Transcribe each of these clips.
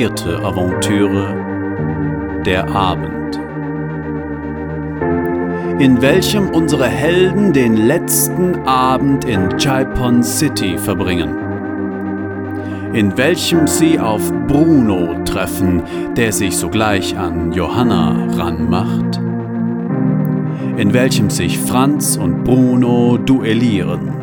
vierte Aventüre, der Abend. In welchem unsere Helden den letzten Abend in Chaipon City verbringen. In welchem sie auf Bruno treffen, der sich sogleich an Johanna ranmacht. In welchem sich Franz und Bruno duellieren.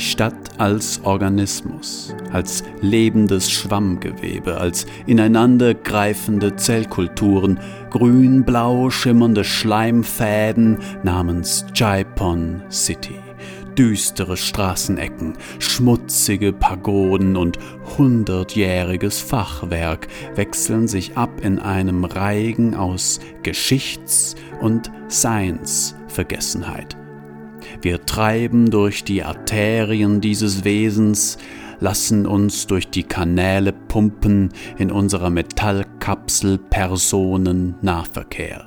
Die Stadt als Organismus, als lebendes Schwammgewebe, als ineinandergreifende Zellkulturen, grün-blau schimmernde Schleimfäden namens Jaipon City. Düstere Straßenecken, schmutzige Pagoden und hundertjähriges Fachwerk wechseln sich ab in einem Reigen aus Geschichts- und Seinsvergessenheit. Wir treiben durch die Arterien dieses Wesens, lassen uns durch die Kanäle pumpen in unserer Metallkapsel Personen-Nahverkehr.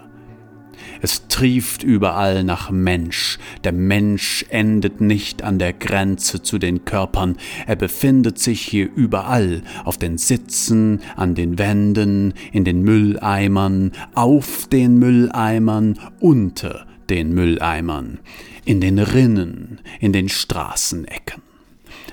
Es trieft überall nach Mensch. Der Mensch endet nicht an der Grenze zu den Körpern. Er befindet sich hier überall, auf den Sitzen, an den Wänden, in den Mülleimern, auf den Mülleimern, unter den Mülleimern in den Rinnen, in den Straßenecken.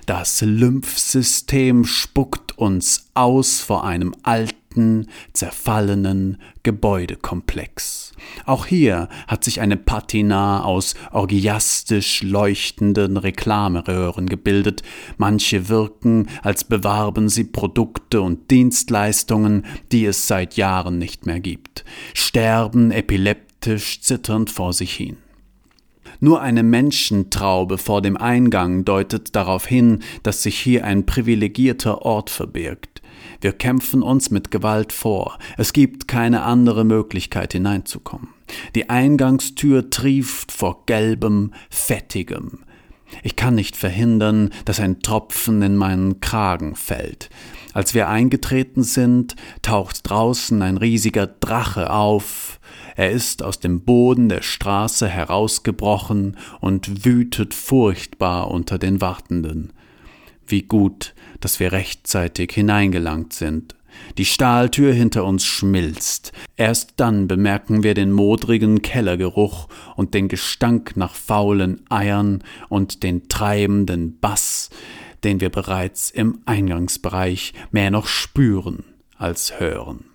Das Lymphsystem spuckt uns aus vor einem alten, zerfallenen Gebäudekomplex. Auch hier hat sich eine Patina aus orgiastisch leuchtenden Reklameröhren gebildet. Manche wirken, als bewarben sie Produkte und Dienstleistungen, die es seit Jahren nicht mehr gibt, sterben epileptisch zitternd vor sich hin. Nur eine Menschentraube vor dem Eingang deutet darauf hin, dass sich hier ein privilegierter Ort verbirgt. Wir kämpfen uns mit Gewalt vor. Es gibt keine andere Möglichkeit hineinzukommen. Die Eingangstür trieft vor gelbem, fettigem. Ich kann nicht verhindern, dass ein Tropfen in meinen Kragen fällt. Als wir eingetreten sind, taucht draußen ein riesiger Drache auf, er ist aus dem Boden der Straße herausgebrochen und wütet furchtbar unter den Wartenden. Wie gut, dass wir rechtzeitig hineingelangt sind. Die Stahltür hinter uns schmilzt. Erst dann bemerken wir den modrigen Kellergeruch und den Gestank nach faulen Eiern und den treibenden Bass, den wir bereits im Eingangsbereich mehr noch spüren als hören.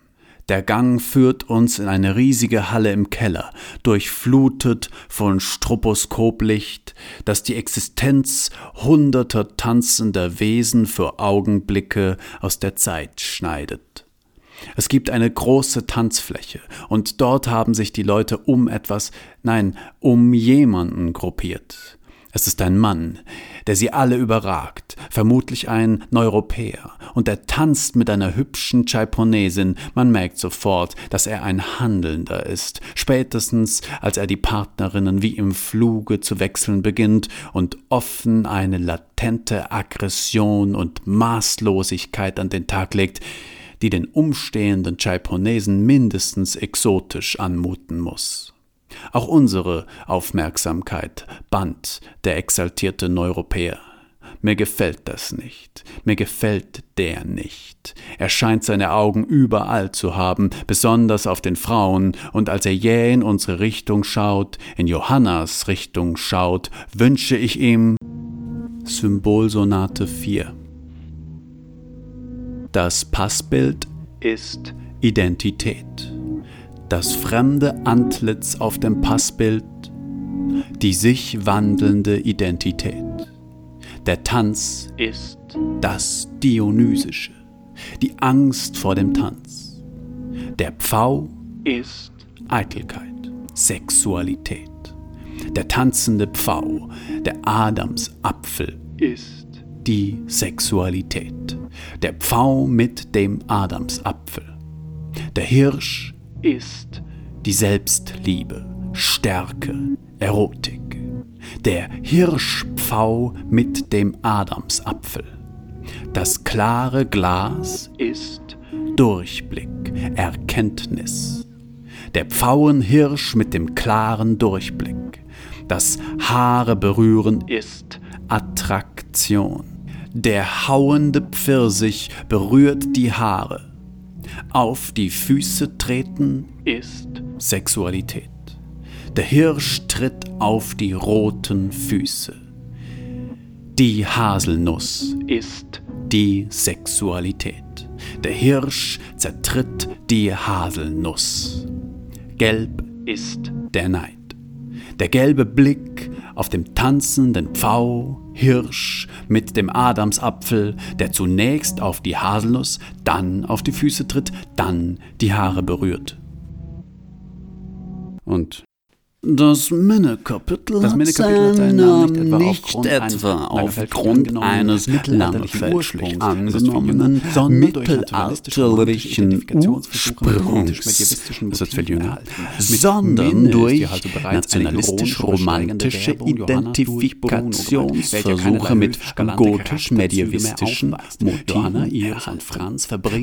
Der Gang führt uns in eine riesige Halle im Keller, durchflutet von Stroboskoplicht, das die Existenz hunderter tanzender Wesen für Augenblicke aus der Zeit schneidet. Es gibt eine große Tanzfläche, und dort haben sich die Leute um etwas, nein, um jemanden gruppiert. Es ist ein Mann, der sie alle überragt, vermutlich ein Neuropäer, und er tanzt mit einer hübschen Chaiponesin, man merkt sofort, dass er ein Handelnder ist, spätestens als er die Partnerinnen wie im Fluge zu wechseln beginnt und offen eine latente Aggression und Maßlosigkeit an den Tag legt, die den umstehenden Chaiponesen mindestens exotisch anmuten muss. Auch unsere Aufmerksamkeit band der exaltierte Neuropäer. Mir gefällt das nicht. Mir gefällt der nicht. Er scheint seine Augen überall zu haben, besonders auf den Frauen, und als er jäh in unsere Richtung schaut, in Johannas Richtung schaut, wünsche ich ihm Symbolsonate 4. Das Passbild ist Identität das fremde Antlitz auf dem Passbild, die sich wandelnde Identität. Der Tanz ist das Dionysische, die Angst vor dem Tanz. Der Pfau ist Eitelkeit, Sexualität. Der tanzende Pfau, der Adamsapfel, ist die Sexualität. Der Pfau mit dem Adamsapfel. Der Hirsch ist die Selbstliebe, Stärke, Erotik. Der Hirschpfau mit dem Adamsapfel. Das klare Glas ist Durchblick, Erkenntnis. Der Pfauenhirsch mit dem klaren Durchblick. Das Haare berühren ist Attraktion. Der hauende Pfirsich berührt die Haare. Auf die Füße treten ist Sexualität. Der Hirsch tritt auf die roten Füße. Die Haselnuss ist die Sexualität. Der Hirsch zertritt die Haselnuss. Gelb ist der Neid. Der gelbe Blick auf dem tanzenden Pfau, Hirsch mit dem Adamsapfel, der zunächst auf die Haselnuss, dann auf die Füße tritt, dann die Haare berührt. Und das Minnekapitel Das hat Minnekapitel hat seinen Namen nicht nicht etwa aufgrund eines aufgrund eines Ursprungs angenommenen, sondern durch mittelalterlichen Ursprungs, sondern durch nationalistisch-romantische Identifikationsversuche mit gotisch-medievistischen Motiven.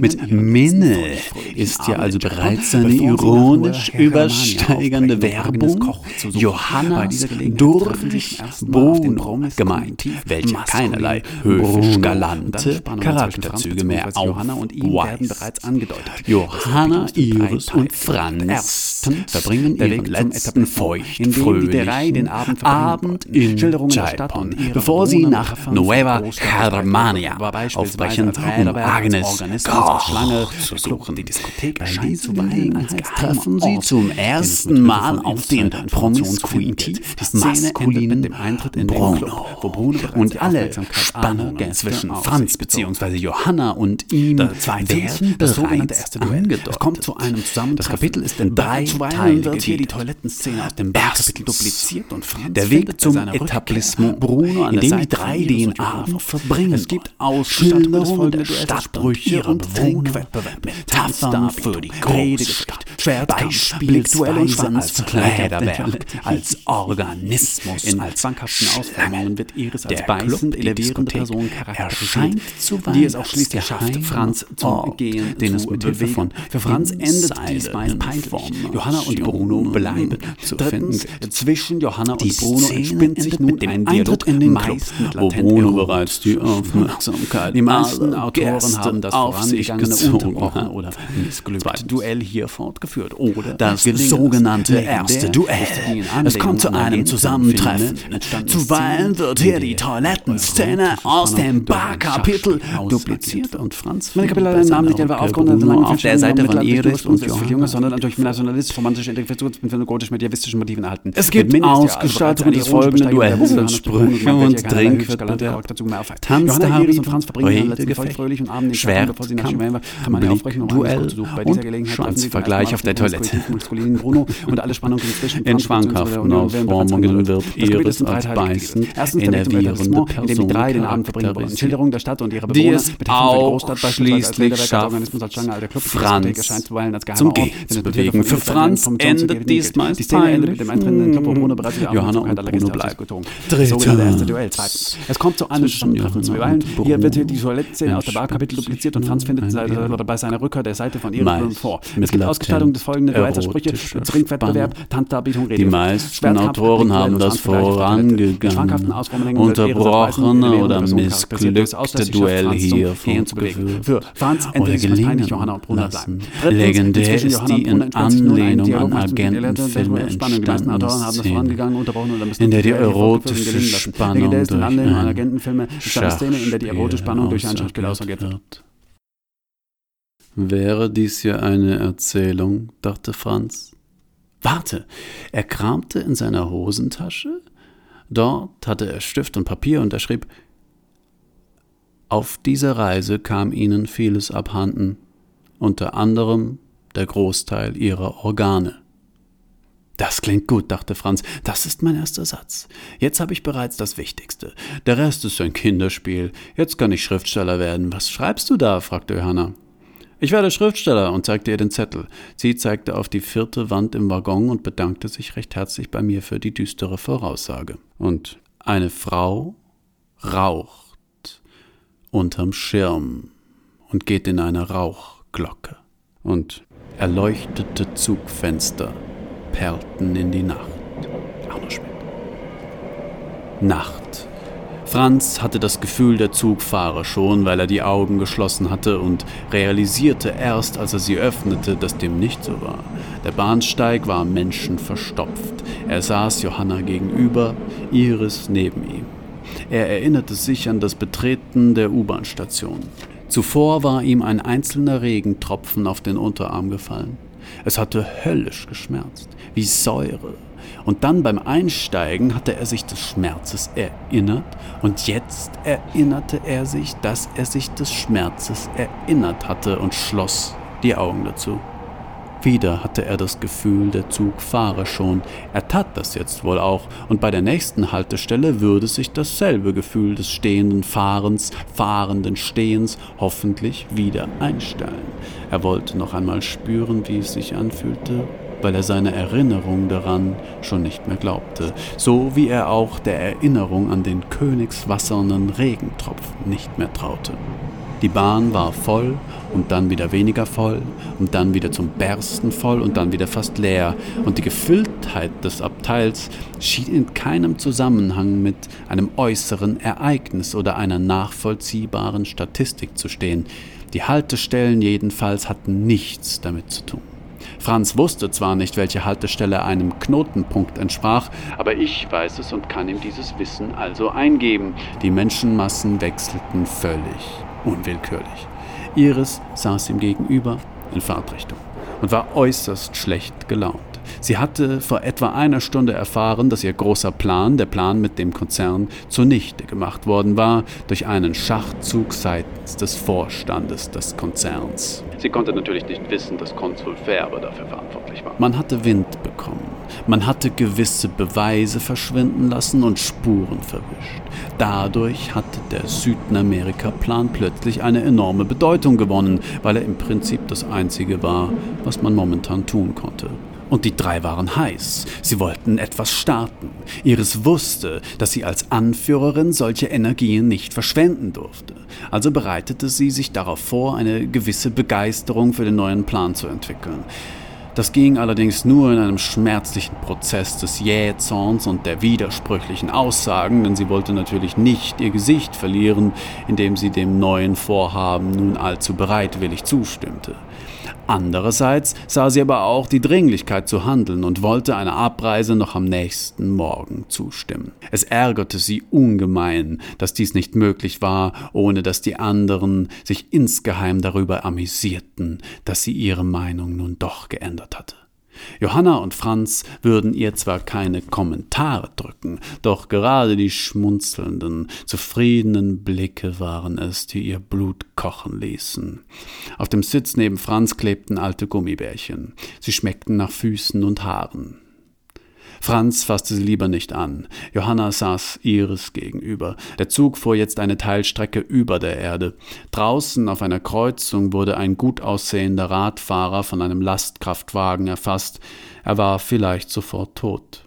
Mit Minne ist ja also bereits eine ironisch übersteigende Werbung Johannas durch Bruno gemeint, welche keinerlei höfisch-galante Charakterzüge mehr aufweist. Johanna, Iris und Franz verbringen ihren letzten feucht-fröhlichen Abend in Jaipon, bevor sie nach Nueva Germania aufbrechen, um Agnes Koch zu suchen. Bei dieser Gelegenheit treffen sie zum ersten Mal auf den promiskuitiv maskulinen Bruno und alle Spannungen zwischen Franz bzw. Johanna und ihm werden bereits angedeutet. Es kommt zu einem Zusammentreffen. Das Kapitel ist in drei Zuweilen Teile wird hier die. Toilettenszene aus dem. Barkapitel dupliziert und Franz Der Weg zum Etablissement, Bruno an in dem die drei den Abend verbringen. Es gibt Schilderungen Ausschilderungen der Stadtbrüche und Trinkwettbewerb mit Tafeln für die Redegeschickt, Schwertkampf, Blickduell und Beispielsweise Räderwerk, als Organismus, In als zwanghaften Ausformungen wird Iris als beißend elevierende Person charakterisiert, die es auch schließlich schafft, Franz zum Ort, Gehen den zu es mit Hilfe von Für Franz endet dies meist peinlich. Johanna und Bruno bleiben. zu Drittens, finden. Zwischen Johanna und Bruno entspinnt sich nun mit dem ein Dialog, in den Club, wo Bruno bereits die Aufmerksamkeit. Die meisten Autoren haben das vorangegangene unterbrochen oder missglückte Zweitens. Duell hier fortgeführt oder Das sogenannte erste ist Duell. in Es kommt zu einem Zusammentreffen. Zuweilen wird hier die Toilettenszene aus Spannung dem Barkapitel dupliziert und Franz Meine Kapitel hat Namen nicht etwa aufgrund Bruno langen auf der Seite von Iris und Johanna. sondern durch nationalistisch-romantische Interpretation mit gotisch-medievistischen Motiven erhalten. Es gibt also Ausgestaltungen des folgenden Duells, Sprüche und Trinkwettbewerb, aufweist. Tanz der Iris und Franz verbringen letzten Redegefecht, feuchtfröhlichen Abend in Schwert, um Duell und Schwanzvergleich auf der Toilette. Bruno und alle Spannungen zwischen In Franz schwankhaften Ausformungen wird in Weg zum enervierende Etablissement, in dem die drei den Abend verbringen wollen. charakterisiert. Schilderung der Stadt und ihrer Die es auch schließlich schafft, Franz zum Gehen zu bewegen. Für Franz endet dies meist Die Szene endet mit dem peinlich. In Johanna und Bruno bleiben. Drittens. Es kommt zu einem Zusammentreffen zu und Hier wird die Toilettenszene aus der Barkapitel dupliziert und Franz findet bei seiner Rückkehr der Seite von Bruno vor. Es gibt Ausgestaltung des folgenden Duells Sprüche, Trinkwettbewerb, Tanzdarbietung, Die meisten Autoren haben das vorangegangene, unterbrochene oder missglückte Duell hier fortgeführt Franz oder gelingen lassen. Legendär ist die in Anlehnung an Agentenfilme entstandene Szene, in der die erotische Spannung durch ein Schauspiel ausgeht. wird. Wäre dies hier eine Erzählung, dachte Franz. Warte, er kramte in seiner Hosentasche. Dort hatte er Stift und Papier und er schrieb Auf dieser Reise kam ihnen vieles abhanden, unter anderem der Großteil ihrer Organe. Das klingt gut, dachte Franz. Das ist mein erster Satz. Jetzt habe ich bereits das Wichtigste. Der Rest ist ein Kinderspiel. Jetzt kann ich Schriftsteller werden. Was schreibst du da? fragte Johanna. Ich werde Schriftsteller und zeigte ihr den Zettel. Sie zeigte auf die vierte Wand im Waggon und bedankte sich recht herzlich bei mir für die düstere Voraussage. Und eine Frau raucht unterm Schirm und geht in eine Rauchglocke. Und erleuchtete Zugfenster perlten in die Nacht. Arno Schmidt. Nacht. Franz hatte das Gefühl der Zugfahrer schon, weil er die Augen geschlossen hatte und realisierte erst, als er sie öffnete, dass dem nicht so war. Der Bahnsteig war menschenverstopft. Er saß Johanna gegenüber, Iris neben ihm. Er erinnerte sich an das Betreten der U-Bahn-Station. Zuvor war ihm ein einzelner Regentropfen auf den Unterarm gefallen. Es hatte höllisch geschmerzt, wie Säure. Und dann beim Einsteigen hatte er sich des Schmerzes erinnert und jetzt erinnerte er sich, dass er sich des Schmerzes erinnert hatte und schloss die Augen dazu. Wieder hatte er das Gefühl, der Zug fahre schon. Er tat das jetzt wohl auch, und bei der nächsten Haltestelle würde sich dasselbe Gefühl des stehenden Fahrens, fahrenden Stehens hoffentlich wieder einstellen. Er wollte noch einmal spüren, wie es sich anfühlte, weil er seine Erinnerung daran schon nicht mehr glaubte, so wie er auch der Erinnerung an den königswassernen Regentropfen nicht mehr traute. Die Bahn war voll und dann wieder weniger voll und dann wieder zum Bersten voll und dann wieder fast leer. Und die Gefülltheit des Abteils schien in keinem Zusammenhang mit einem äußeren Ereignis oder einer nachvollziehbaren Statistik zu stehen. Die Haltestellen jedenfalls hatten nichts damit zu tun. Franz wusste zwar nicht, welche Haltestelle einem Knotenpunkt entsprach, aber ich weiß es und kann ihm dieses Wissen also eingeben. Die Menschenmassen wechselten völlig unwillkürlich. Iris saß ihm gegenüber in Fahrtrichtung und war äußerst schlecht gelaunt. Sie hatte vor etwa einer Stunde erfahren, dass ihr großer Plan, der Plan mit dem Konzern, zunichte gemacht worden war durch einen Schachzug seitens des Vorstandes des Konzerns. Sie konnte natürlich nicht wissen, dass Konsul Färber dafür verantwortlich war. Man hatte Wind bekommen. Man hatte gewisse Beweise verschwinden lassen und Spuren verwischt. Dadurch hatte der Südamerika-Plan plötzlich eine enorme Bedeutung gewonnen, weil er im Prinzip das Einzige war, was man momentan tun konnte. Und die drei waren heiß. Sie wollten etwas starten. Iris wusste, dass sie als Anführerin solche Energien nicht verschwenden durfte. Also bereitete sie sich darauf vor, eine gewisse Begeisterung für den neuen Plan zu entwickeln. Das ging allerdings nur in einem schmerzlichen Prozess des Jähzorns und der widersprüchlichen Aussagen, denn sie wollte natürlich nicht ihr Gesicht verlieren, indem sie dem neuen Vorhaben nun allzu bereitwillig zustimmte. Andererseits sah sie aber auch die Dringlichkeit zu handeln und wollte einer Abreise noch am nächsten Morgen zustimmen. Es ärgerte sie ungemein, dass dies nicht möglich war, ohne dass die anderen sich insgeheim darüber amüsierten, dass sie ihre Meinung nun doch geändert hatte. Johanna und Franz würden ihr zwar keine Kommentare drücken, doch gerade die schmunzelnden, zufriedenen Blicke waren es, die ihr Blut kochen ließen. Auf dem Sitz neben Franz klebten alte Gummibärchen. Sie schmeckten nach Füßen und Haaren. Franz fasste sie lieber nicht an. Johanna saß Iris gegenüber. Der Zug fuhr jetzt eine Teilstrecke über der Erde. Draußen auf einer Kreuzung wurde ein gut aussehender Radfahrer von einem Lastkraftwagen erfasst. Er war vielleicht sofort tot.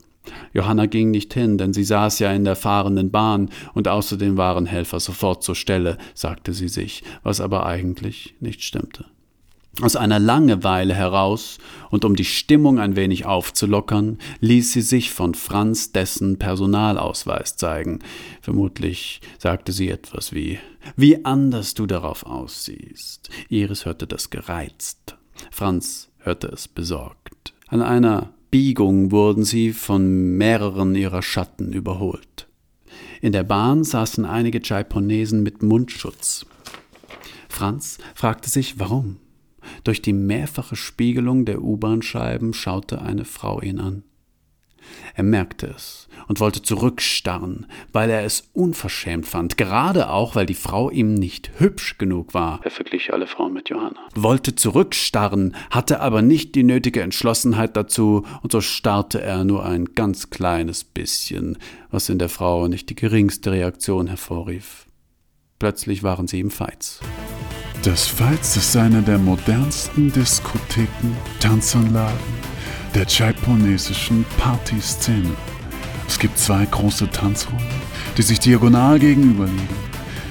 Johanna ging nicht hin, denn sie saß ja in der fahrenden Bahn und außerdem waren Helfer sofort zur Stelle, sagte sie sich, was aber eigentlich nicht stimmte. Aus einer Langeweile heraus und um die Stimmung ein wenig aufzulockern, ließ sie sich von Franz dessen Personalausweis zeigen. Vermutlich sagte sie etwas wie Wie anders du darauf aussiehst. Iris hörte das gereizt. Franz hörte es besorgt. An einer Biegung wurden sie von mehreren ihrer Schatten überholt. In der Bahn saßen einige Chaiponesen mit Mundschutz. Franz fragte sich, warum. Durch die mehrfache Spiegelung der U-Bahn-Scheiben schaute eine Frau ihn an. Er merkte es und wollte zurückstarren, weil er es unverschämt fand, gerade auch, weil die Frau ihm nicht hübsch genug war. Er verglich alle Frauen mit Johanna. Wollte zurückstarren, hatte aber nicht die nötige Entschlossenheit dazu, und so starrte er nur ein ganz kleines bisschen, was in der Frau nicht die geringste Reaktion hervorrief. Plötzlich waren sie im Feiz. Das Pfalz ist eine der modernsten Diskotheken, Tanzanlagen der japonesischen Partyszene. Es gibt zwei große Tanzräume, die sich diagonal gegenüberliegen.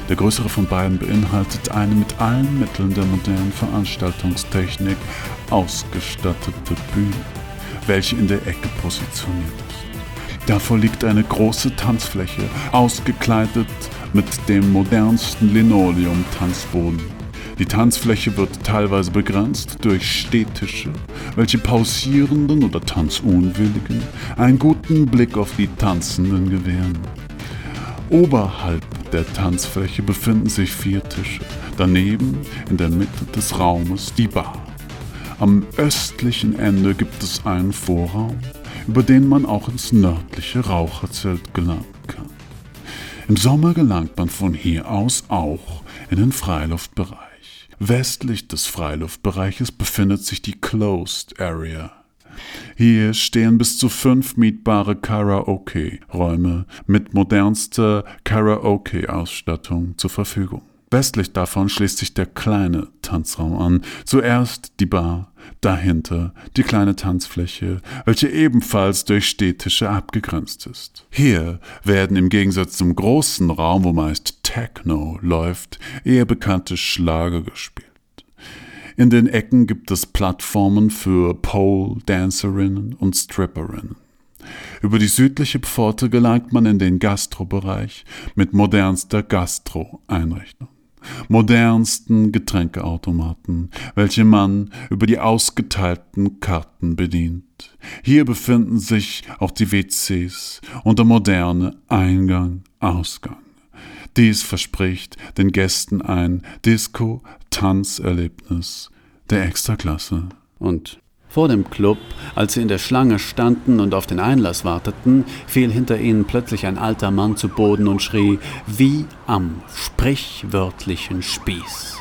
Der größere von beiden beinhaltet eine mit allen Mitteln der modernen Veranstaltungstechnik ausgestattete Bühne, welche in der Ecke positioniert ist. Davor liegt eine große Tanzfläche, ausgekleidet mit dem modernsten Linoleum-Tanzboden. Die Tanzfläche wird teilweise begrenzt durch Städtische, welche Pausierenden oder Tanzunwilligen einen guten Blick auf die Tanzenden gewähren. Oberhalb der Tanzfläche befinden sich vier Tische. Daneben in der Mitte des Raumes die Bar. Am östlichen Ende gibt es einen Vorraum, über den man auch ins nördliche Raucherzelt gelangen kann. Im Sommer gelangt man von hier aus auch in den Freiluftbereich. Westlich des Freiluftbereiches befindet sich die Closed Area. Hier stehen bis zu fünf mietbare Karaoke-Räume mit modernster Karaoke-Ausstattung zur Verfügung. Westlich davon schließt sich der kleine Tanzraum an. Zuerst die Bar, dahinter die kleine Tanzfläche, welche ebenfalls durch Städtische abgegrenzt ist. Hier werden im Gegensatz zum großen Raum, wo meist Techno läuft, eher bekannte Schlager gespielt. In den Ecken gibt es Plattformen für Pole-Dancerinnen und Stripperinnen. Über die südliche Pforte gelangt man in den Gastrobereich mit modernster Gastro-Einrichtung, modernsten Getränkeautomaten, welche man über die ausgeteilten Karten bedient. Hier befinden sich auch die WCs und der moderne Eingang-Ausgang. Dies verspricht den Gästen ein Disco-Tanzerlebnis der Extraklasse. Und vor dem Club, als sie in der Schlange standen und auf den Einlass warteten, fiel hinter ihnen plötzlich ein alter Mann zu Boden und schrie wie am sprichwörtlichen Spieß.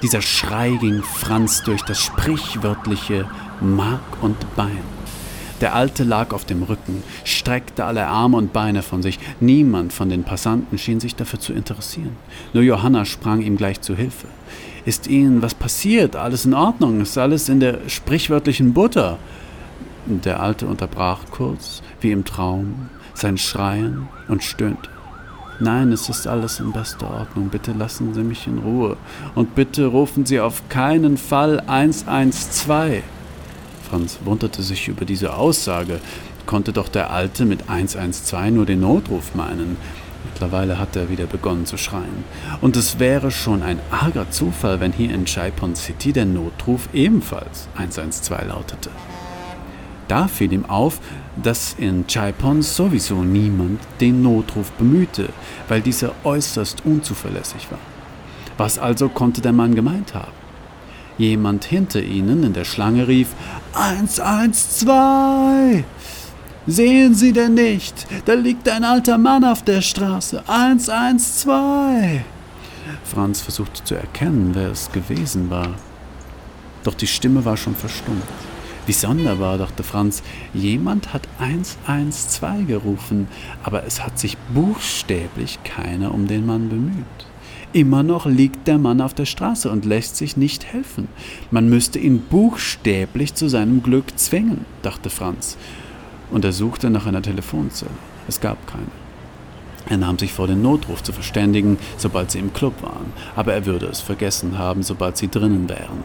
Dieser Schrei ging Franz durch das sprichwörtliche Mark und Bein. Der Alte lag auf dem Rücken, streckte alle Arme und Beine von sich. Niemand von den Passanten schien sich dafür zu interessieren. Nur Johanna sprang ihm gleich zu Hilfe. Ist Ihnen was passiert? Alles in Ordnung? Ist alles in der sprichwörtlichen Butter? Der Alte unterbrach kurz, wie im Traum, sein Schreien und stöhnte. Nein, es ist alles in bester Ordnung. Bitte lassen Sie mich in Ruhe. Und bitte rufen Sie auf keinen Fall 112. Franz wunderte sich über diese Aussage. Konnte doch der Alte mit 112 nur den Notruf meinen. Mittlerweile hat er wieder begonnen zu schreien. Und es wäre schon ein arger Zufall, wenn hier in Chaipon City der Notruf ebenfalls 112 lautete. Da fiel ihm auf, dass in Chaipon sowieso niemand den Notruf bemühte, weil dieser äußerst unzuverlässig war. Was also konnte der Mann gemeint haben? Jemand hinter ihnen in der Schlange rief 112. Sehen Sie denn nicht? Da liegt ein alter Mann auf der Straße. 112. Franz versuchte zu erkennen, wer es gewesen war. Doch die Stimme war schon verstummt. Wie sonderbar, dachte Franz, jemand hat 112 gerufen, aber es hat sich buchstäblich keiner um den Mann bemüht. Immer noch liegt der Mann auf der Straße und lässt sich nicht helfen. Man müsste ihn buchstäblich zu seinem Glück zwingen, dachte Franz. Und er suchte nach einer Telefonzelle. Es gab keine. Er nahm sich vor, den Notruf zu verständigen, sobald sie im Club waren, aber er würde es vergessen haben, sobald sie drinnen wären.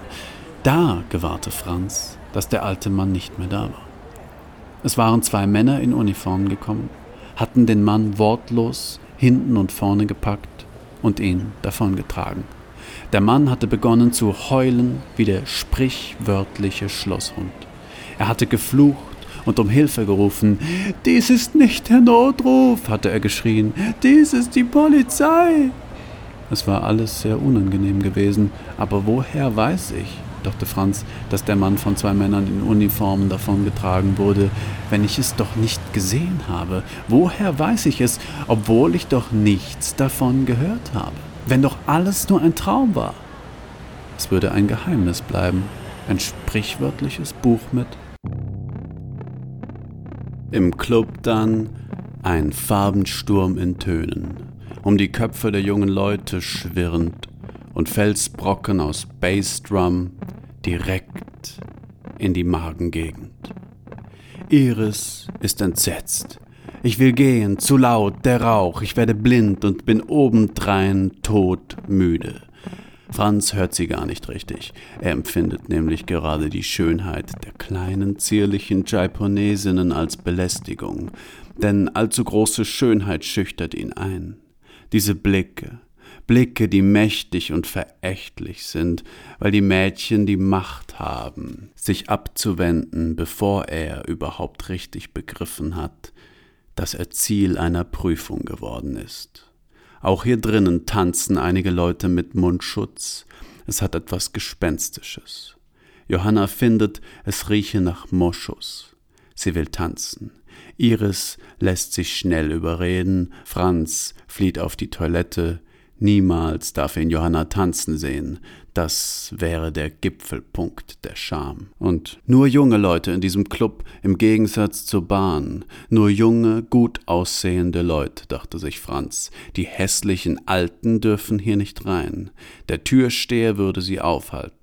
Da gewahrte Franz, dass der alte Mann nicht mehr da war. Es waren zwei Männer in Uniformen gekommen, hatten den Mann wortlos hinten und vorne gepackt und ihn davongetragen. Der Mann hatte begonnen zu heulen wie der sprichwörtliche Schlosshund. Er hatte geflucht und um Hilfe gerufen. Dies ist nicht der Notruf, hatte er geschrien. Dies ist die Polizei. Es war alles sehr unangenehm gewesen, aber woher weiß ich, dachte Franz, dass der Mann von zwei Männern in Uniformen davongetragen wurde, wenn ich es doch nicht gesehen habe? Woher weiß ich es, obwohl ich doch nichts davon gehört habe? Wenn doch alles nur ein Traum war? Es würde ein Geheimnis bleiben, ein sprichwörtliches Buch mit. Im Club dann ein Farbensturm in Tönen, um die Köpfe der jungen Leute schwirrend und Felsbrocken aus Bassdrum direkt in die Magengegend. Iris ist entsetzt. Ich will gehen, zu laut, der Rauch, ich werde blind und bin obendrein todmüde. Franz hört sie gar nicht richtig. Er empfindet nämlich gerade die Schönheit der kleinen, zierlichen Jaiponesinnen als Belästigung, denn allzu große Schönheit schüchtert ihn ein. Diese Blicke, Blicke, die mächtig und verächtlich sind, weil die Mädchen die Macht haben, sich abzuwenden, bevor er überhaupt richtig begriffen hat, dass er Ziel einer Prüfung geworden ist. Auch hier drinnen tanzen einige Leute mit Mundschutz. Es hat etwas Gespenstisches. Johanna findet, es rieche nach Moschus. Sie will tanzen. Iris lässt sich schnell überreden. Franz flieht auf die Toilette. Niemals darf ihn Johanna tanzen sehen. Das wäre der Gipfelpunkt der Scham. Und nur junge Leute in diesem Club, im Gegensatz zur Bahn. Nur junge, gut aussehende Leute, dachte sich Franz. Die hässlichen Alten dürfen hier nicht rein. Der Türsteher würde sie aufhalten.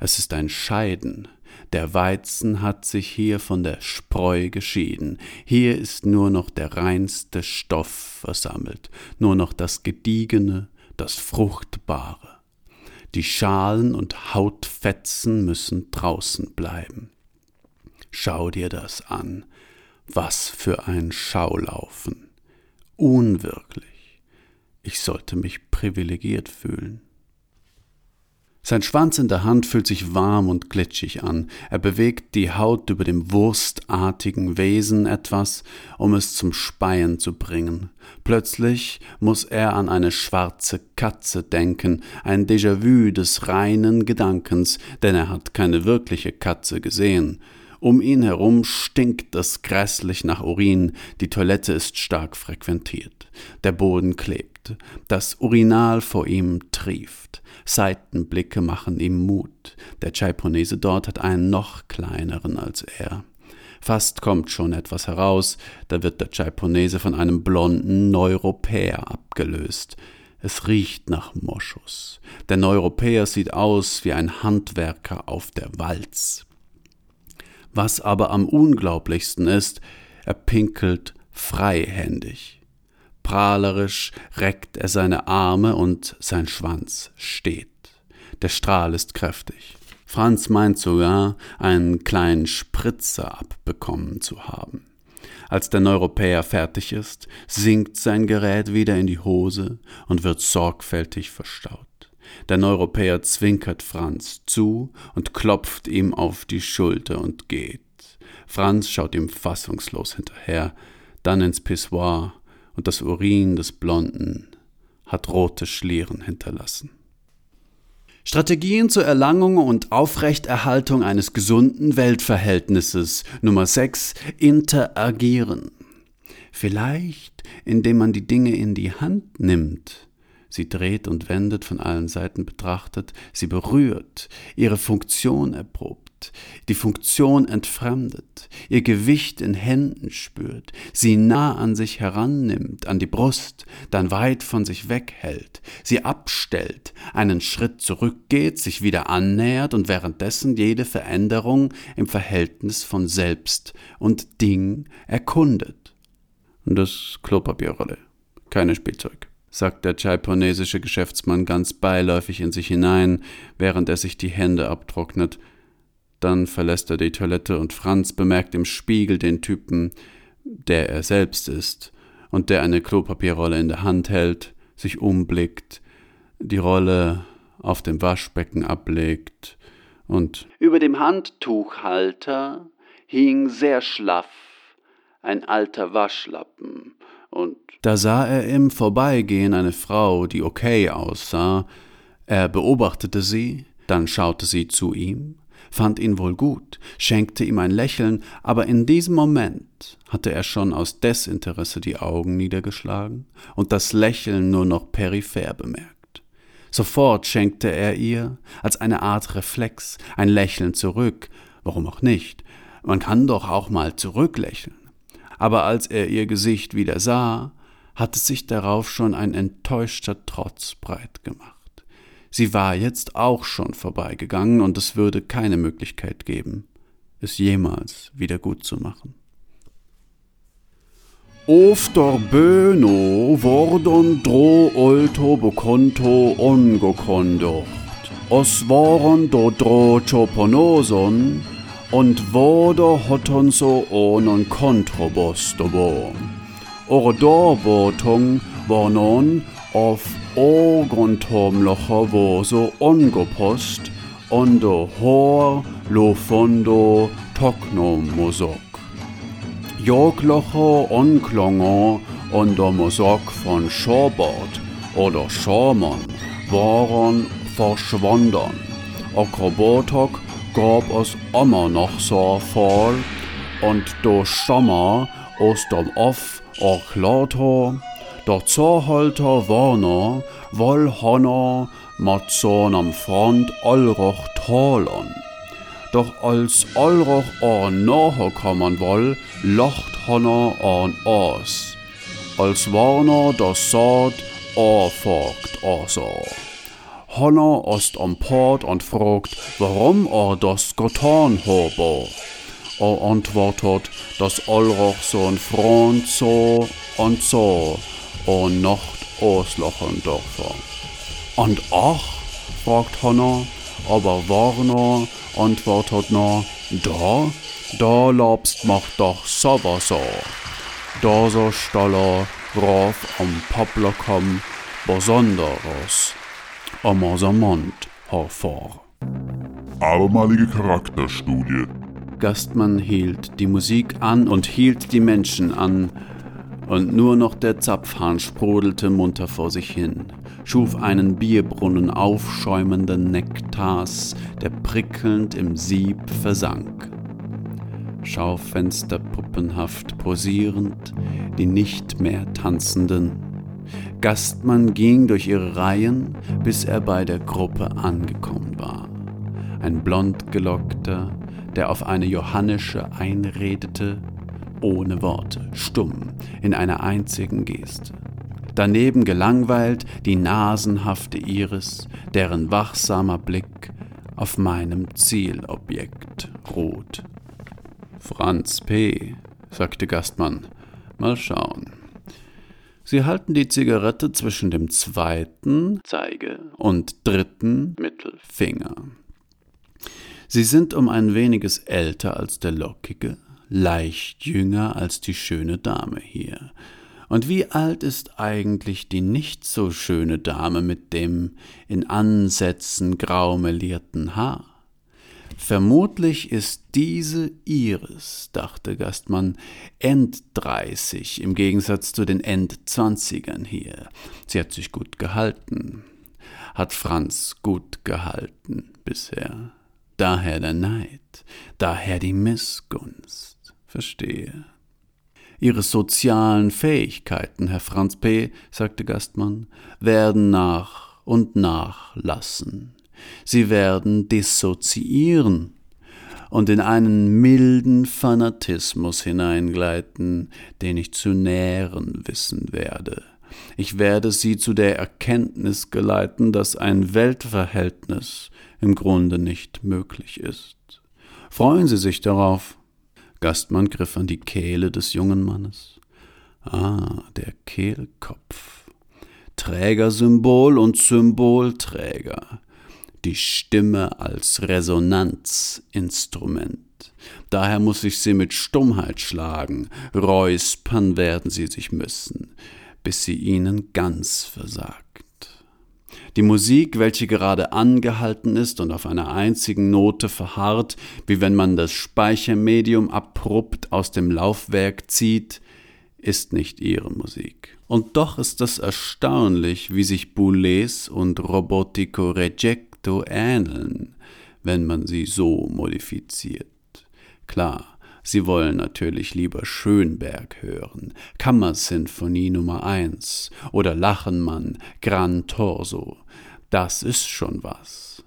Es ist ein Scheiden. Der Weizen hat sich hier von der Spreu geschieden. Hier ist nur noch der reinste Stoff versammelt, nur noch das Gediegene, das Fruchtbare. Die Schalen und Hautfetzen müssen draußen bleiben. Schau dir das an. Was für ein Schaulaufen. Unwirklich. Ich sollte mich privilegiert fühlen. Sein Schwanz in der Hand fühlt sich warm und glitschig an. Er bewegt die Haut über dem wurstartigen Wesen etwas, um es zum Speien zu bringen. Plötzlich muss er an eine schwarze Katze denken, ein Déjà-vu des reinen Gedankens, denn er hat keine wirkliche Katze gesehen. Um ihn herum stinkt es grässlich nach Urin, die Toilette ist stark frequentiert. Der Boden klebt, das Urinal vor ihm trieft. Seitenblicke machen ihm Mut. Der Chaiponese dort hat einen noch kleineren als er. Fast kommt schon etwas heraus, da wird der Chaiponese von einem blonden Neuropäer abgelöst. Es riecht nach Moschus. Der Neuropäer sieht aus wie ein Handwerker auf der Walz. Was aber am unglaublichsten ist, er pinkelt freihändig. Prahlerisch reckt er seine Arme und sein Schwanz steht. Der Strahl ist kräftig. Franz meint sogar, einen kleinen Spritzer abbekommen zu haben. Als der Neuropäer fertig ist, sinkt sein Gerät wieder in die Hose und wird sorgfältig verstaut. Der Neuropäer zwinkert Franz zu und klopft ihm auf die Schulter und geht. Franz schaut ihm fassungslos hinterher, dann ins Pissoir und das Urin des Blonden hat rote Schlieren hinterlassen. Strategien zur Erlangung und Aufrechterhaltung eines gesunden Weltverhältnisses. Nummer 6. Interagieren. Vielleicht, indem man die Dinge in die Hand nimmt, sie dreht und wendet, von allen Seiten betrachtet, sie berührt, ihre Funktion erprobt die Funktion entfremdet, ihr Gewicht in Händen spürt, sie nah an sich herannimmt, an die Brust, dann weit von sich weghält, sie abstellt, einen Schritt zurückgeht, sich wieder annähert und währenddessen jede Veränderung im Verhältnis von Selbst und Ding erkundet. Das Klopapierrolle, keine Spielzeug sagt der chaiponesische Geschäftsmann ganz beiläufig in sich hinein, während er sich die Hände abtrocknet. Dann verlässt er die Toilette und Franz bemerkt im Spiegel den Typen, der er selbst ist und der eine Klopapierrolle in der Hand hält, sich umblickt, die Rolle auf dem Waschbecken ablegt und über dem Handtuchhalter hing sehr schlaff ein alter Waschlappen und da sah er im Vorbeigehen eine Frau, die okay aussah. Er beobachtete sie, dann schaute sie zu ihm, fand ihn wohl gut, schenkte ihm ein Lächeln, aber in diesem Moment hatte er schon aus Desinteresse die Augen niedergeschlagen und das Lächeln nur noch peripher bemerkt. Sofort schenkte er ihr, als eine Art Reflex, ein Lächeln zurück, warum auch nicht, man kann doch auch mal zurücklächeln. Aber als er ihr Gesicht wieder sah, hatte sich darauf schon ein enttäuschter Trotz breit gemacht. Sie war jetzt auch schon vorbeigegangen und es würde keine Möglichkeit geben, es jemals wieder gut zu machen. Ofter böno vordon dro olto bekonto ongokondocht, os voron do dro choponoson, und vodo hoton so onon kontrobostobo. Ordorbotung vornon of ogontomlocher voso ongopost, ondo hor lo fondo toknomosok. Joglocher onklonger ondo mosok von Shorbord oder Schormann waren verschwunden. Akrobatok gab es immer noch so voll und do Sommer aus dem Off auch lauter, der Zollhalter Warner woll Hanna mat am Front allroch talen. Doch als allroch an nachher kommen woll, lacht Hanna an aus. Als Warner das Saat erfolgt also. Hanna ist am Port und fragt, warum er das getan habe. Er antwortet, dass Ulrich so ein Freund so und so und Nacht auslachen dürfe. Und ach, fragt Hanna, aber Warner antwortet noch, da, da lobst macht doch sowieso. Da so Staller rauf am Publikum Besonderes Amazamant hervor. Abermalige Charakterstudie. Gastmann hielt die Musik an und hielt die Menschen an, und nur noch der Zapfhahn sprudelte munter vor sich hin, schuf einen Bierbrunnen aufschäumenden Nektars, der prickelnd im Sieb versank. Schaufenster puppenhaft posierend, die nicht mehr tanzenden Gastmann ging durch ihre Reihen, bis er bei der Gruppe angekommen war. Ein blondgelockter, der auf eine johannische einredete, ohne Worte, stumm, in einer einzigen Geste. Daneben gelangweilt die nasenhafte Iris, deren wachsamer Blick auf meinem Zielobjekt ruht. Franz P., sagte Gastmann, mal schauen. Sie halten die Zigarette zwischen dem zweiten Zeige und dritten Mittelfinger. Sie sind um ein weniges älter als der lockige, leicht jünger als die schöne Dame hier. Und wie alt ist eigentlich die nicht so schöne Dame mit dem in Ansätzen graumelierten Haar? Vermutlich ist diese Iris, dachte Gastmann, Enddreißig im Gegensatz zu den Endzwanzigern hier. Sie hat sich gut gehalten. Hat Franz gut gehalten bisher. Daher der Neid, daher die Missgunst. Verstehe. Ihre sozialen Fähigkeiten, Herr Franz P., sagte Gastmann, werden nach und nach lassen. Sie werden dissoziieren und in einen milden Fanatismus hineingleiten, den ich zu nähren wissen werde. Ich werde sie zu der Erkenntnis geleiten, dass ein Weltverhältnis im Grunde nicht möglich ist. Freuen Sie sich darauf. Gastmann griff an die Kehle des jungen Mannes. Ah, der Kehlkopf. Trägersymbol und Symbolträger die Stimme als Resonanzinstrument. Daher muss ich sie mit Stummheit schlagen, räuspern werden sie sich müssen, bis sie ihnen ganz versagt. Die Musik, welche gerade angehalten ist und auf einer einzigen Note verharrt, wie wenn man das Speichermedium abrupt aus dem Laufwerk zieht, ist nicht ihre Musik. Und doch ist es erstaunlich, wie sich Boulez und Robotico Reject facto ähneln, wenn man sie so modifiziert. Klar, Sie wollen natürlich lieber Schönberg hören, Kammersinfonie Nummer 1 oder Lachenmann, Gran Torso. Das ist schon was.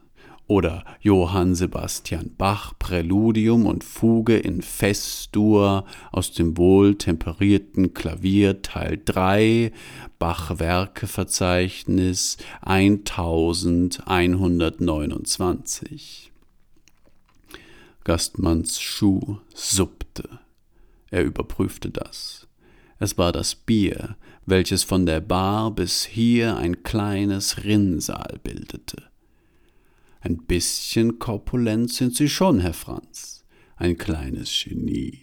oder Johann Sebastian Bach Präludium und Fuge in Festur aus dem wohltemperierten Klavier Teil 3 Bach Werkeverzeichnis 1129 Gastmanns Schuh suppte. Er überprüfte das. Es war das Bier, welches von der Bar bis hier ein kleines Rinnsal bildete. Ein bisschen korpulent sind Sie schon, Herr Franz. Ein kleines Genie.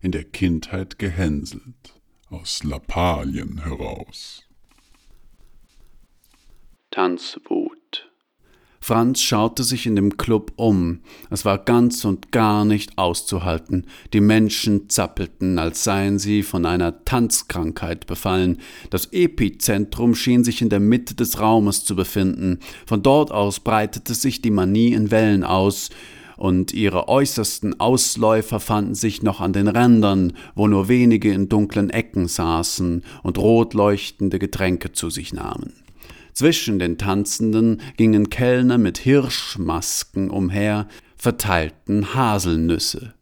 In der Kindheit gehänselt, aus Lappalien heraus. Tanzwut. Franz schaute sich in dem Club um. Es war ganz und gar nicht auszuhalten. Die Menschen zappelten, als seien sie von einer Tanzkrankheit befallen. Das Epizentrum schien sich in der Mitte des Raumes zu befinden. Von dort aus breitete sich die Manie in Wellen aus und ihre äußersten Ausläufer fanden sich noch an den Rändern, wo nur wenige in dunklen Ecken saßen und rot leuchtende Getränke zu sich nahmen. Zwischen den Tanzenden gingen Kellner mit Hirschmasken umher, verteilten Haselnüsse.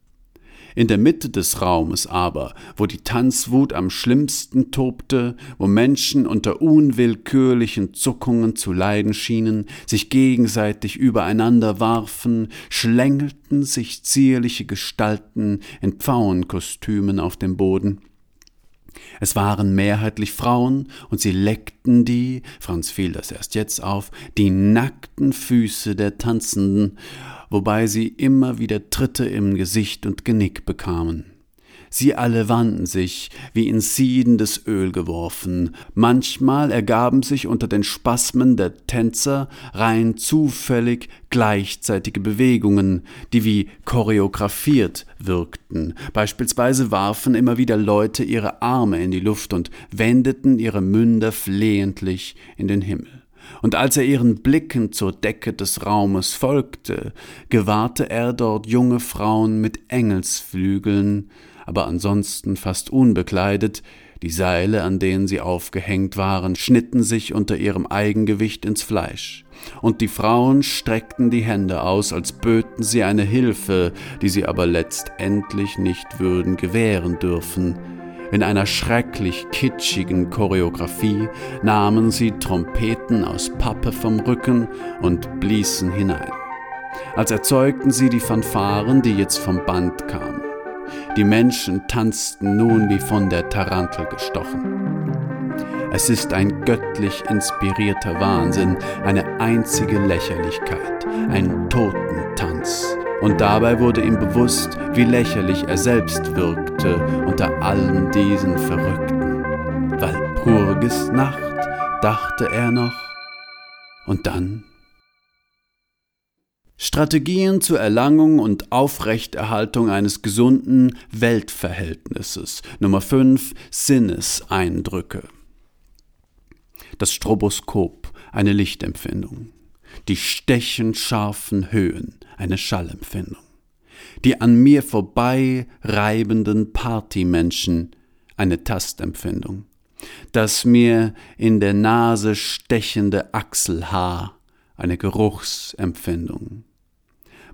In der Mitte des Raumes aber, wo die Tanzwut am schlimmsten tobte, wo Menschen unter unwillkürlichen Zuckungen zu leiden schienen, sich gegenseitig übereinander warfen, schlängelten sich zierliche Gestalten in Pfauenkostümen auf dem Boden. Es waren mehrheitlich Frauen, und sie leckten die, Franz fiel das erst jetzt auf, die nackten Füße der Tanzenden, wobei sie immer wieder Tritte im Gesicht und Genick bekamen. Sie alle wandten sich, wie in siedendes Öl geworfen. Manchmal ergaben sich unter den Spasmen der Tänzer rein zufällig gleichzeitige Bewegungen, die wie choreografiert wirkten. Beispielsweise warfen immer wieder Leute ihre Arme in die Luft und wendeten ihre Münder flehentlich in den Himmel und als er ihren Blicken zur Decke des Raumes folgte, gewahrte er dort junge Frauen mit Engelsflügeln, aber ansonsten fast unbekleidet, die Seile, an denen sie aufgehängt waren, schnitten sich unter ihrem Eigengewicht ins Fleisch, und die Frauen streckten die Hände aus, als böten sie eine Hilfe, die sie aber letztendlich nicht würden gewähren dürfen. In einer schrecklich kitschigen Choreographie nahmen sie Trompeten aus Pappe vom Rücken und bliesen hinein. Als erzeugten sie die Fanfaren, die jetzt vom Band kamen. Die Menschen tanzten nun wie von der Tarantel gestochen. Es ist ein göttlich inspirierter Wahnsinn, eine einzige Lächerlichkeit, ein Totentanz. Und dabei wurde ihm bewusst, wie lächerlich er selbst wirkte unter allen diesen Verrückten. Walpurgis Nacht, dachte er noch. Und dann Strategien zur Erlangung und Aufrechterhaltung eines gesunden Weltverhältnisses. Nummer 5 Sinneseindrücke. Das Stroboskop, eine Lichtempfindung. Die stechend scharfen Höhen, eine Schallempfindung. Die an mir vorbei reibenden Partymenschen, eine Tastempfindung. Das mir in der Nase stechende Achselhaar, eine Geruchsempfindung.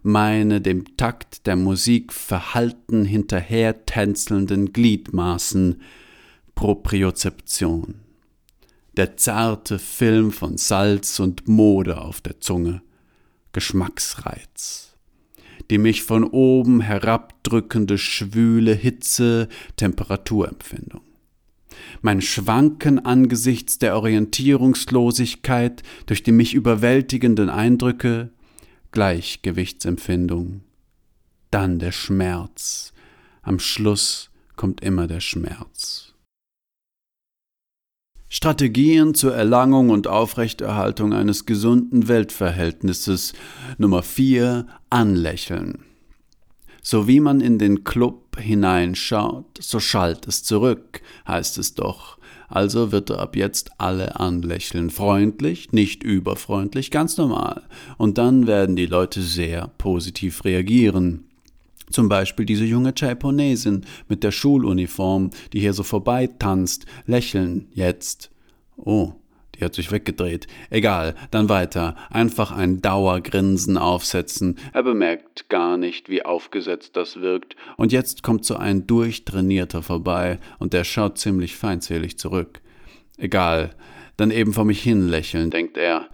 Meine dem Takt der Musik verhalten hinterhertänzelnden Gliedmaßen, Propriozeption. Der zarte Film von Salz und Mode auf der Zunge, Geschmacksreiz. Die mich von oben herabdrückende schwüle Hitze, Temperaturempfindung mein Schwanken angesichts der Orientierungslosigkeit durch die mich überwältigenden Eindrücke, Gleichgewichtsempfindung, dann der Schmerz, am Schluss kommt immer der Schmerz. Strategien zur Erlangung und Aufrechterhaltung eines gesunden Weltverhältnisses Nummer 4 Anlächeln. So wie man in den Club hineinschaut, so schallt es zurück, heißt es doch. Also wird er ab jetzt alle anlächeln. Freundlich, nicht überfreundlich, ganz normal. Und dann werden die Leute sehr positiv reagieren. Zum Beispiel diese junge Japonesin mit der Schuluniform, die hier so vorbeitanzt, lächeln jetzt. Oh, Die hat sich weggedreht. Egal, dann weiter. Einfach ein Dauergrinsen aufsetzen. Er bemerkt gar nicht, wie aufgesetzt das wirkt. Und jetzt kommt so ein Durchtrainierter vorbei und der schaut ziemlich feindselig zurück. Egal, dann eben vor mich hin lächeln, denkt er.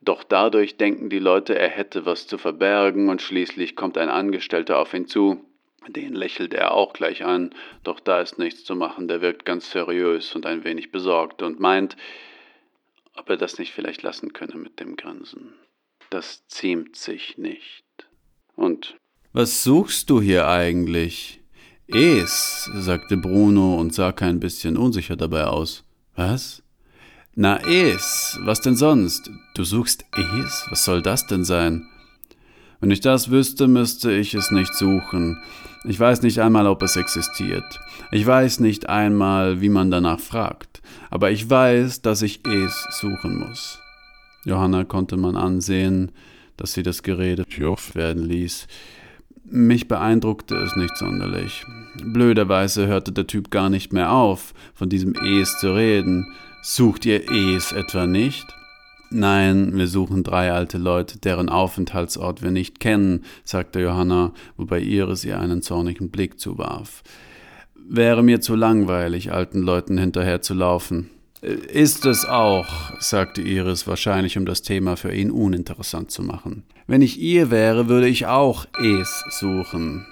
Doch dadurch denken die Leute, er hätte was zu verbergen und schließlich kommt ein Angestellter auf ihn zu. Den lächelt er auch gleich an, doch da ist nichts zu machen, der wirkt ganz seriös und ein wenig besorgt und meint, ob er das nicht vielleicht lassen könne mit dem Grinsen. Das ziemt sich nicht. Und was suchst du hier eigentlich? Es, sagte Bruno und sah kein bisschen unsicher dabei aus. Was? Na, es, was denn sonst? Du suchst es? Was soll das denn sein? Wenn ich das wüsste, müsste ich es nicht suchen. Ich weiß nicht einmal, ob es existiert. Ich weiß nicht einmal, wie man danach fragt. Aber ich weiß, dass ich es suchen muss. Johanna konnte man ansehen, dass sie das Gerede werden ließ. Mich beeindruckte es nicht sonderlich. Blöderweise hörte der Typ gar nicht mehr auf, von diesem Es zu reden. Sucht ihr Es etwa nicht? Nein, wir suchen drei alte Leute, deren Aufenthaltsort wir nicht kennen, sagte Johanna, wobei Iris ihr einen zornigen Blick zuwarf. Wäre mir zu langweilig, alten Leuten hinterher zu laufen. Ist es auch, sagte Iris, wahrscheinlich um das Thema für ihn uninteressant zu machen. Wenn ich ihr wäre, würde ich auch Es suchen.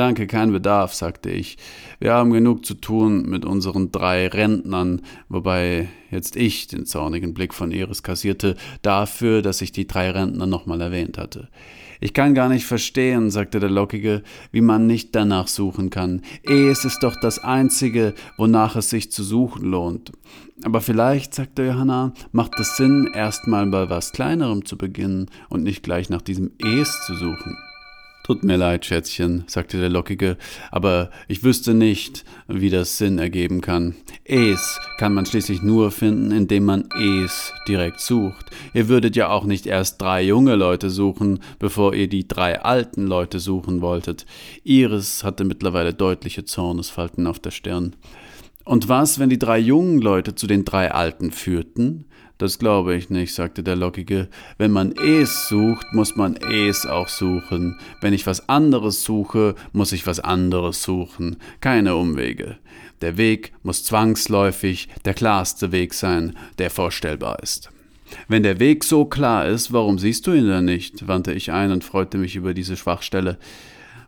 Danke, kein Bedarf, sagte ich. Wir haben genug zu tun mit unseren drei Rentnern, wobei jetzt ich den zornigen Blick von Iris kassierte, dafür, dass ich die drei Rentner nochmal erwähnt hatte. Ich kann gar nicht verstehen, sagte der Lockige, wie man nicht danach suchen kann. Es ist doch das Einzige, wonach es sich zu suchen lohnt. Aber vielleicht, sagte Johanna, macht es Sinn, erstmal bei was Kleinerem zu beginnen und nicht gleich nach diesem Es zu suchen. Tut mir leid, Schätzchen, sagte der Lockige, aber ich wüsste nicht, wie das Sinn ergeben kann. Es kann man schließlich nur finden, indem man es direkt sucht. Ihr würdet ja auch nicht erst drei junge Leute suchen, bevor ihr die drei alten Leute suchen wolltet. Iris hatte mittlerweile deutliche Zornesfalten auf der Stirn. Und was, wenn die drei jungen Leute zu den drei Alten führten? Das glaube ich nicht, sagte der Lockige. Wenn man es sucht, muss man es auch suchen. Wenn ich was anderes suche, muss ich was anderes suchen. Keine Umwege. Der Weg muss zwangsläufig der klarste Weg sein, der vorstellbar ist. Wenn der Weg so klar ist, warum siehst du ihn dann nicht? wandte ich ein und freute mich über diese Schwachstelle.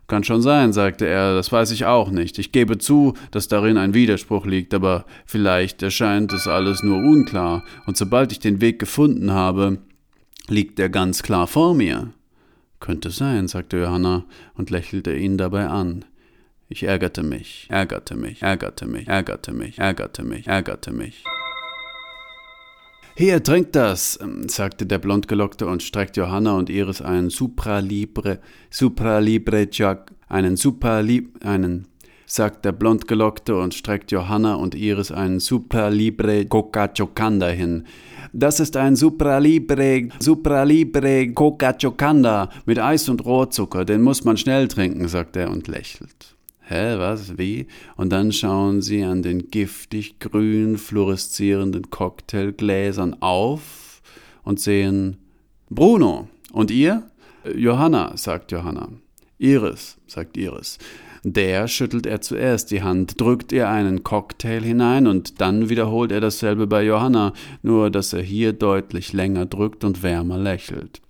Kann schon sein, sagte er, das weiß ich auch nicht. Ich gebe zu, dass darin ein Widerspruch liegt, aber vielleicht erscheint es alles nur unklar, und sobald ich den Weg gefunden habe, liegt er ganz klar vor mir. Könnte sein, sagte Johanna und lächelte ihn dabei an. Ich ärgerte mich, ärgerte mich, ärgerte mich, ärgerte mich, ärgerte mich, ärgerte mich. Hier, trink das, ähm, sagte der Blondgelockte und streckte Johanna und Iris einen Supralibre, Supralibre Jack, einen Supralibre, einen, sagt der Blondgelockte und streckt Johanna und Iris einen Supralibre Coca Chocanda hin. Das ist ein Supralibre, Supralibre Coca Chocanda mit Eis und Rohrzucker, den muss man schnell trinken, sagt er und lächelt. Hä, was, wie? Und dann schauen sie an den giftig grün fluoreszierenden Cocktailgläsern auf und sehen Bruno. Und ihr? Johanna, sagt Johanna. Iris, sagt Iris. Der schüttelt er zuerst die Hand, drückt ihr einen Cocktail hinein und dann wiederholt er dasselbe bei Johanna, nur dass er hier deutlich länger drückt und wärmer lächelt.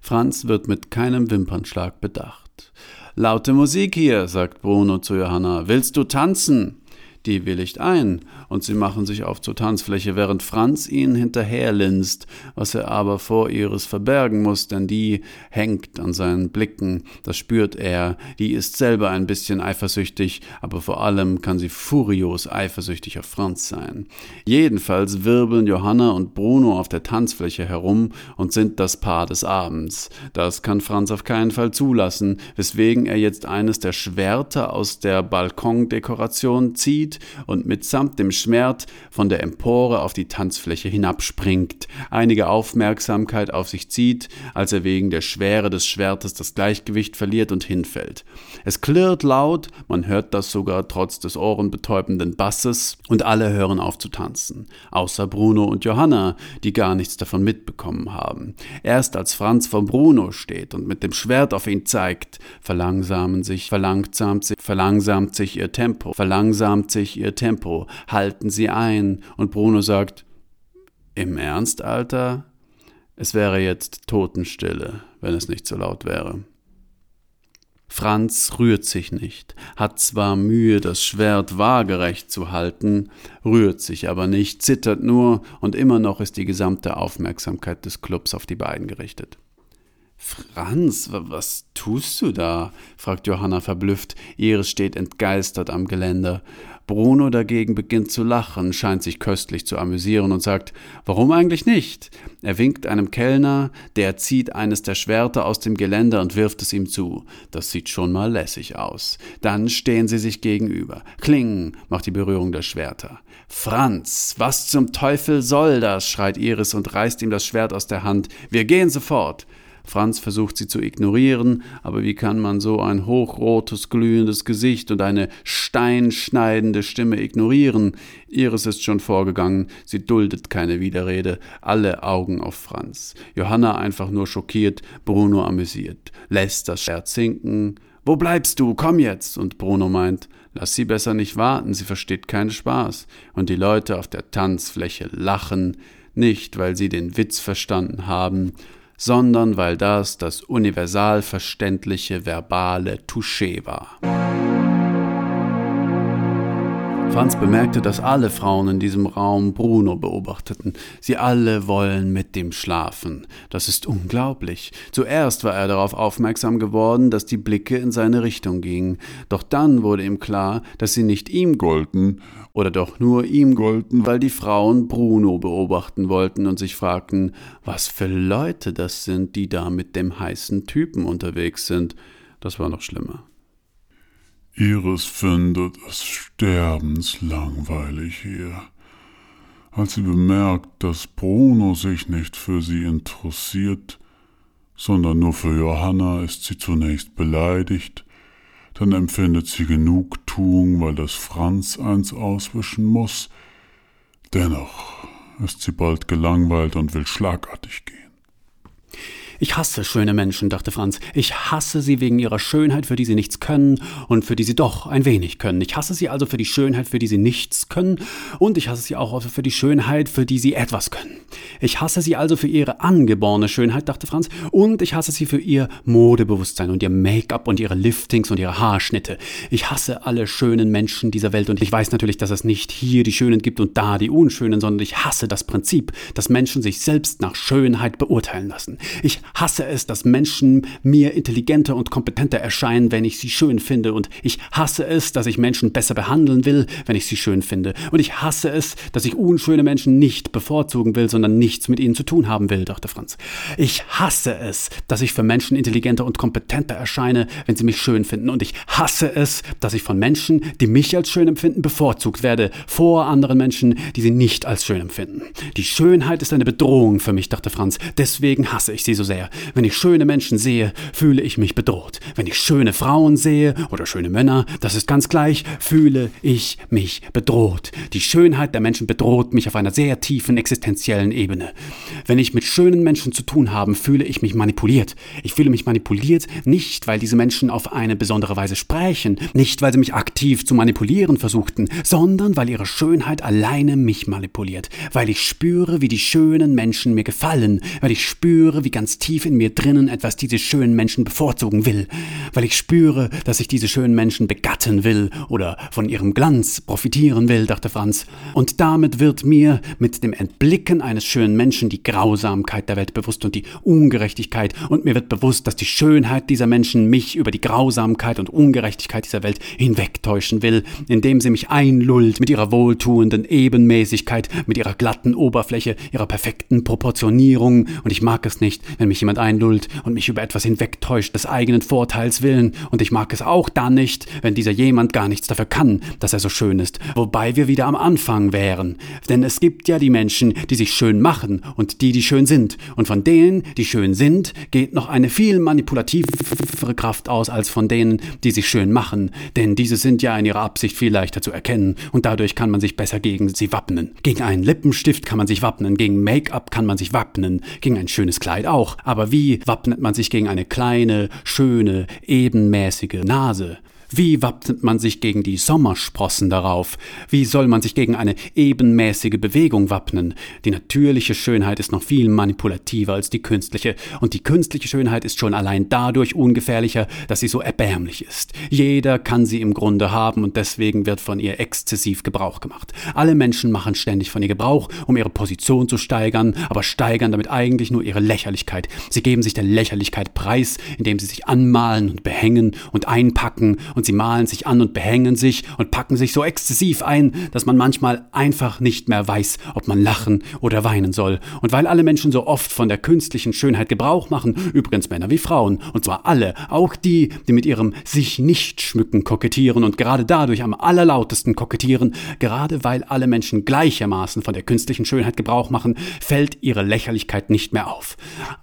Franz wird mit keinem Wimpernschlag bedacht. Laute Musik hier, sagt Bruno zu Johanna. Willst du tanzen? Die willigt ein, und sie machen sich auf zur Tanzfläche, während Franz ihnen hinterherlinst, was er aber vor Iris verbergen muss, denn die hängt an seinen Blicken, das spürt er, die ist selber ein bisschen eifersüchtig, aber vor allem kann sie furios eifersüchtig auf Franz sein. Jedenfalls wirbeln Johanna und Bruno auf der Tanzfläche herum und sind das Paar des Abends. Das kann Franz auf keinen Fall zulassen, weswegen er jetzt eines der Schwerter aus der Balkondekoration zieht zieht und mitsamt dem Schwert von der Empore auf die Tanzfläche hinabspringt, einige Aufmerksamkeit auf sich zieht, als er wegen der Schwere des Schwertes das Gleichgewicht verliert und hinfällt. Es klirrt laut, man hört das sogar trotz des ohrenbetäubenden Basses, und alle hören auf zu tanzen, außer Bruno und Johanna, die gar nichts davon mitbekommen haben. Erst als Franz vor Bruno steht und mit dem Schwert auf ihn zeigt, verlangsamen sich, verlangsamt sich, verlangsamt sich ihr Tempo, verlangsamt sich ihr Tempo, halten sie ein, und Bruno sagt, im Ernst, Alter? Es wäre jetzt Totenstille, wenn es nicht so laut wäre. Franz rührt sich nicht, hat zwar Mühe, das Schwert waagerecht zu halten, rührt sich aber nicht, zittert nur, und immer noch ist die gesamte Aufmerksamkeit des Clubs auf die beiden gerichtet. Franz, was tust du da? fragt Johanna verblüfft. Iris steht entgeistert am Geländer. Bruno dagegen beginnt zu lachen, scheint sich köstlich zu amüsieren und sagt, warum eigentlich nicht? Er winkt einem Kellner, der zieht eines der Schwerter aus dem Geländer und wirft es ihm zu. Das sieht schon mal lässig aus. Dann stehen sie sich gegenüber. Kling macht die Berührung der Schwerter. Franz, was zum Teufel soll das? schreit Iris und reißt ihm das Schwert aus der Hand. Wir gehen sofort. Franz versucht sie zu ignorieren, aber wie kann man so ein hochrotes, glühendes Gesicht und eine steinschneidende Stimme ignorieren? Iris ist schon vorgegangen, sie duldet keine Widerrede, alle Augen auf Franz. Johanna einfach nur schockiert, Bruno amüsiert, lässt das Schwert sinken. Wo bleibst du? Komm jetzt! Und Bruno meint, lass sie besser nicht warten, sie versteht keinen Spaß. Und die Leute auf der Tanzfläche lachen, nicht weil sie den Witz verstanden haben, sondern weil das das universal verständliche verbale Touché war. Franz bemerkte, dass alle Frauen in diesem Raum Bruno beobachteten. Sie alle wollen mit dem schlafen. Das ist unglaublich. Zuerst war er darauf aufmerksam geworden, dass die Blicke in seine Richtung gingen. Doch dann wurde ihm klar, dass sie nicht ihm golden, oder doch nur ihm golden, weil die Frauen Bruno beobachten wollten und sich fragten, was für Leute das sind, die da mit dem heißen Typen unterwegs sind. Das war noch schlimmer. Iris findet es sterbenslangweilig hier. Als sie bemerkt, dass Bruno sich nicht für sie interessiert, sondern nur für Johanna, ist sie zunächst beleidigt, dann empfindet sie Genugtuung, weil das Franz eins auswischen muss. Dennoch ist sie bald gelangweilt und will schlagartig gehen. Ich hasse schöne Menschen, dachte Franz. Ich hasse sie wegen ihrer Schönheit, für die sie nichts können und für die sie doch ein wenig können. Ich hasse sie also für die Schönheit, für die sie nichts können und ich hasse sie auch für die Schönheit, für die sie etwas können. Ich hasse sie also für ihre angeborene Schönheit, dachte Franz, und ich hasse sie für ihr Modebewusstsein und ihr Make-up und ihre Liftings und ihre Haarschnitte. Ich hasse alle schönen Menschen dieser Welt und ich weiß natürlich, dass es nicht hier die Schönen gibt und da die Unschönen, sondern ich hasse das Prinzip, dass Menschen sich selbst nach Schönheit beurteilen lassen. Ich hasse es, dass Menschen mir intelligenter und kompetenter erscheinen, wenn ich sie schön finde. Und ich hasse es, dass ich Menschen besser behandeln will, wenn ich sie schön finde. Und ich hasse es, dass ich unschöne Menschen nicht bevorzugen will, sondern nichts mit ihnen zu tun haben will, dachte Franz. Ich hasse es, dass ich für Menschen intelligenter und kompetenter erscheine, wenn sie mich schön finden. Und ich hasse es, dass ich von Menschen, die mich als schön empfinden, bevorzugt werde, vor anderen Menschen, die sie nicht als schön empfinden. Die Schönheit ist eine Bedrohung für mich, dachte Franz. Deswegen hasse ich sie so sehr sehr. Wenn ich schöne Menschen sehe, fühle ich mich bedroht. Wenn ich schöne Frauen sehe oder schöne Männer, das ist ganz gleich, fühle ich mich bedroht. Die Schönheit der Menschen bedroht mich auf einer sehr tiefen existenziellen Ebene. Wenn ich mit schönen Menschen zu tun habe, fühle ich mich manipuliert. Ich fühle mich manipuliert nicht, weil diese Menschen auf eine besondere Weise sprechen, nicht weil sie mich aktiv zu manipulieren versuchten, sondern weil ihre Schönheit alleine mich manipuliert, weil ich spüre, wie die schönen Menschen mir gefallen, weil ich spüre, wie ganz tief in mir drinnen etwas diese schönen Menschen bevorzugen will, weil ich spüre, dass ich diese schönen Menschen begatten will oder von ihrem Glanz profitieren will, dachte Franz. Und damit wird mir mit dem Entblicken eines schönen Menschen die Grausamkeit der Welt bewusst und die Ungerechtigkeit und mir wird bewusst, dass die Schönheit dieser Menschen mich über die Grausamkeit und Ungerechtigkeit dieser Welt hinwegtäuschen will, indem sie mich einlullt mit ihrer wohltuenden Ebenmäßigkeit, mit ihrer glatten Oberfläche, ihrer perfekten Proportionierung und ich mag es nicht, wenn mich jemand einlullt und mich über etwas hinwegtäuscht des eigenen Vorteils willen, und ich mag es auch dann nicht, wenn dieser jemand gar nichts dafür kann, dass er so schön ist, wobei wir wieder am Anfang wären. Denn es gibt ja die Menschen, die sich schön machen und die, die schön sind, und von denen, die schön sind, geht noch eine viel manipulativere Kraft aus als von denen, die sich schön machen, denn diese sind ja in ihrer Absicht viel leichter zu erkennen, und dadurch kann man sich besser gegen sie wappnen. Gegen einen Lippenstift kann man sich wappnen, gegen Make-up kann man sich wappnen, gegen ein schönes Kleid auch. Aber wie wappnet man sich gegen eine kleine, schöne, ebenmäßige Nase? Wie wappnet man sich gegen die Sommersprossen darauf? Wie soll man sich gegen eine ebenmäßige Bewegung wappnen? Die natürliche Schönheit ist noch viel manipulativer als die künstliche, und die künstliche Schönheit ist schon allein dadurch ungefährlicher, dass sie so erbärmlich ist. Jeder kann sie im Grunde haben, und deswegen wird von ihr exzessiv Gebrauch gemacht. Alle Menschen machen ständig von ihr Gebrauch, um ihre Position zu steigern, aber steigern damit eigentlich nur ihre Lächerlichkeit. Sie geben sich der Lächerlichkeit preis, indem sie sich anmalen und behängen und einpacken und und sie malen sich an und behängen sich und packen sich so exzessiv ein, dass man manchmal einfach nicht mehr weiß, ob man lachen oder weinen soll. Und weil alle Menschen so oft von der künstlichen Schönheit Gebrauch machen, übrigens Männer wie Frauen, und zwar alle, auch die, die mit ihrem sich nicht schmücken kokettieren und gerade dadurch am allerlautesten kokettieren, gerade weil alle Menschen gleichermaßen von der künstlichen Schönheit Gebrauch machen, fällt ihre Lächerlichkeit nicht mehr auf.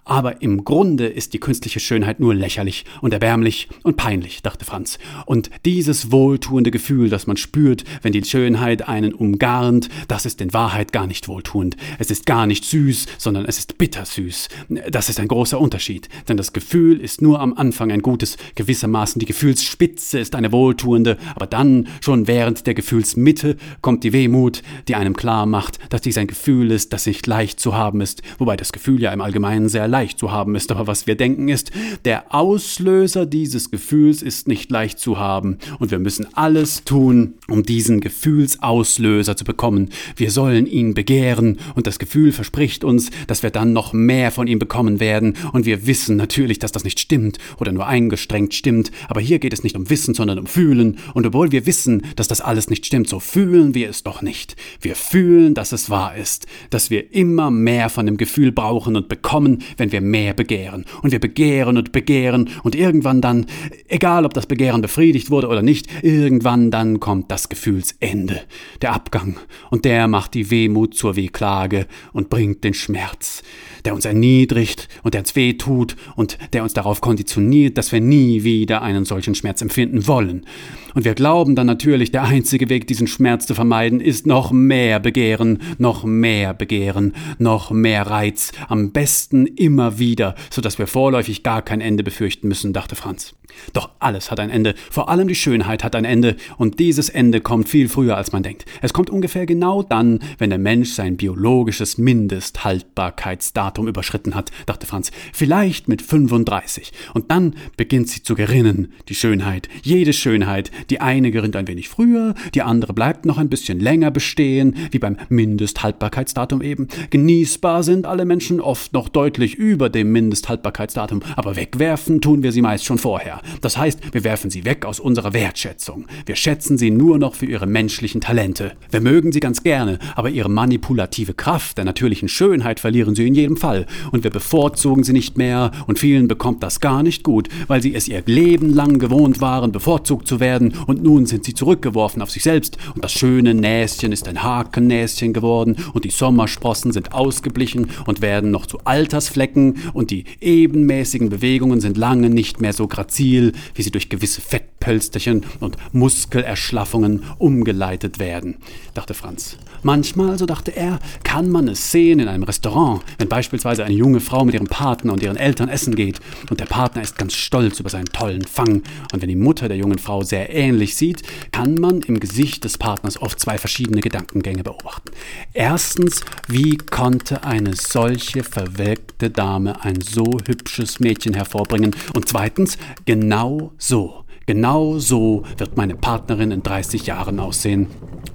Aber im Grunde ist die künstliche Schönheit nur lächerlich und erbärmlich und peinlich, dachte Franz. Und dieses wohltuende Gefühl, das man spürt, wenn die Schönheit einen umgarnt, das ist in Wahrheit gar nicht wohltuend. Es ist gar nicht süß, sondern es ist bittersüß. Das ist ein großer Unterschied, denn das Gefühl ist nur am Anfang ein gutes, gewissermaßen die Gefühlsspitze ist eine wohltuende, aber dann, schon während der Gefühlsmitte, kommt die Wehmut, die einem klar macht, dass dies ein Gefühl ist, das nicht leicht zu haben ist, wobei das Gefühl ja im Allgemeinen sehr leicht zu haben ist, aber was wir denken ist, der Auslöser dieses Gefühls ist nicht leicht haben. Und wir müssen alles tun, um diesen Gefühlsauslöser zu bekommen. Wir sollen ihn begehren und das Gefühl verspricht uns, dass wir dann noch mehr von ihm bekommen werden. Und wir wissen natürlich, dass das nicht stimmt oder nur eingestrengt stimmt. Aber hier geht es nicht um Wissen, sondern um Fühlen. Und obwohl wir wissen, dass das alles nicht stimmt, so fühlen wir es doch nicht. Wir fühlen, dass es wahr ist, dass wir immer mehr von dem Gefühl brauchen und bekommen, wenn wir mehr begehren. Und wir begehren und begehren und irgendwann dann, egal ob das Begehren befriedigt, befriedigt wurde oder nicht, irgendwann dann kommt das Gefühlsende, der Abgang, und der macht die Wehmut zur Wehklage und bringt den Schmerz, der uns erniedrigt und der uns weh tut und der uns darauf konditioniert, dass wir nie wieder einen solchen Schmerz empfinden wollen. Und wir glauben dann natürlich, der einzige Weg, diesen Schmerz zu vermeiden, ist noch mehr Begehren, noch mehr Begehren, noch mehr Reiz, am besten immer wieder, so dass wir vorläufig gar kein Ende befürchten müssen, dachte Franz. Doch alles hat ein Ende, vor allem die Schönheit hat ein Ende, und dieses Ende kommt viel früher, als man denkt. Es kommt ungefähr genau dann, wenn der Mensch sein biologisches Mindesthaltbarkeitsdatum überschritten hat, dachte Franz, vielleicht mit 35. Und dann beginnt sie zu gerinnen, die Schönheit, jede Schönheit, die eine gerinnt ein wenig früher, die andere bleibt noch ein bisschen länger bestehen, wie beim Mindesthaltbarkeitsdatum eben. Genießbar sind alle Menschen oft noch deutlich über dem Mindesthaltbarkeitsdatum, aber wegwerfen tun wir sie meist schon vorher. Das heißt, wir werfen sie weg aus unserer Wertschätzung. Wir schätzen sie nur noch für ihre menschlichen Talente. Wir mögen sie ganz gerne, aber ihre manipulative Kraft der natürlichen Schönheit verlieren sie in jedem Fall. Und wir bevorzugen sie nicht mehr und vielen bekommt das gar nicht gut, weil sie es ihr Leben lang gewohnt waren, bevorzugt zu werden und nun sind sie zurückgeworfen auf sich selbst und das schöne Näschen ist ein Hakennäschen geworden und die Sommersprossen sind ausgeblichen und werden noch zu Altersflecken und die ebenmäßigen Bewegungen sind lange nicht mehr so grazil, wie sie durch gewisse Fettpölsterchen und Muskelerschlaffungen umgeleitet werden, dachte Franz. Manchmal, so dachte er, kann man es sehen in einem Restaurant, wenn beispielsweise eine junge Frau mit ihrem Partner und ihren Eltern essen geht und der Partner ist ganz stolz über seinen tollen Fang und wenn die Mutter der jungen Frau sehr ähnlich sieht, kann man im Gesicht des Partners oft zwei verschiedene Gedankengänge beobachten. Erstens, wie konnte eine solche verwelkte Dame ein so hübsches Mädchen hervorbringen? Und zweitens, genau so, genau so wird meine Partnerin in 30 Jahren aussehen.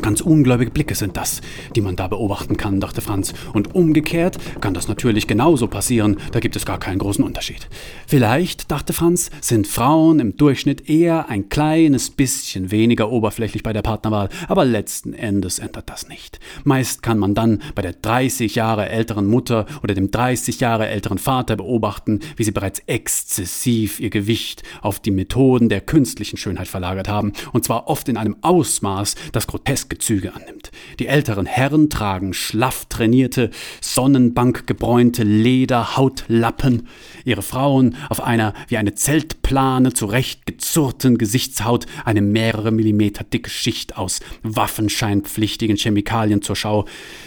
Ganz ungläubige Blicke sind das, die man da beobachten kann, dachte Franz. Und umgekehrt kann das natürlich genauso passieren, da gibt es gar keinen großen Unterschied. Vielleicht, dachte Franz, sind Frauen im Durchschnitt eher ein kleines bisschen weniger oberflächlich bei der Partnerwahl, aber letzten Endes ändert das nicht. Meist kann man dann bei der 30 Jahre älteren Mutter oder dem 30 Jahre älteren Vater beobachten, wie sie bereits exzessiv ihr Gewicht auf die Methoden der künstlichen Schönheit verlagert haben, und zwar oft in einem Ausmaß, das grotesk Züge annimmt. Die älteren Herren tragen schlaff trainierte, sonnenbankgebräunte Lederhautlappen, ihre Frauen auf einer wie eine Zeltplane zurechtgezurrten Gesichtshaut eine mehrere Millimeter dicke Schicht aus waffenscheinpflichtigen Chemikalien zur Schau.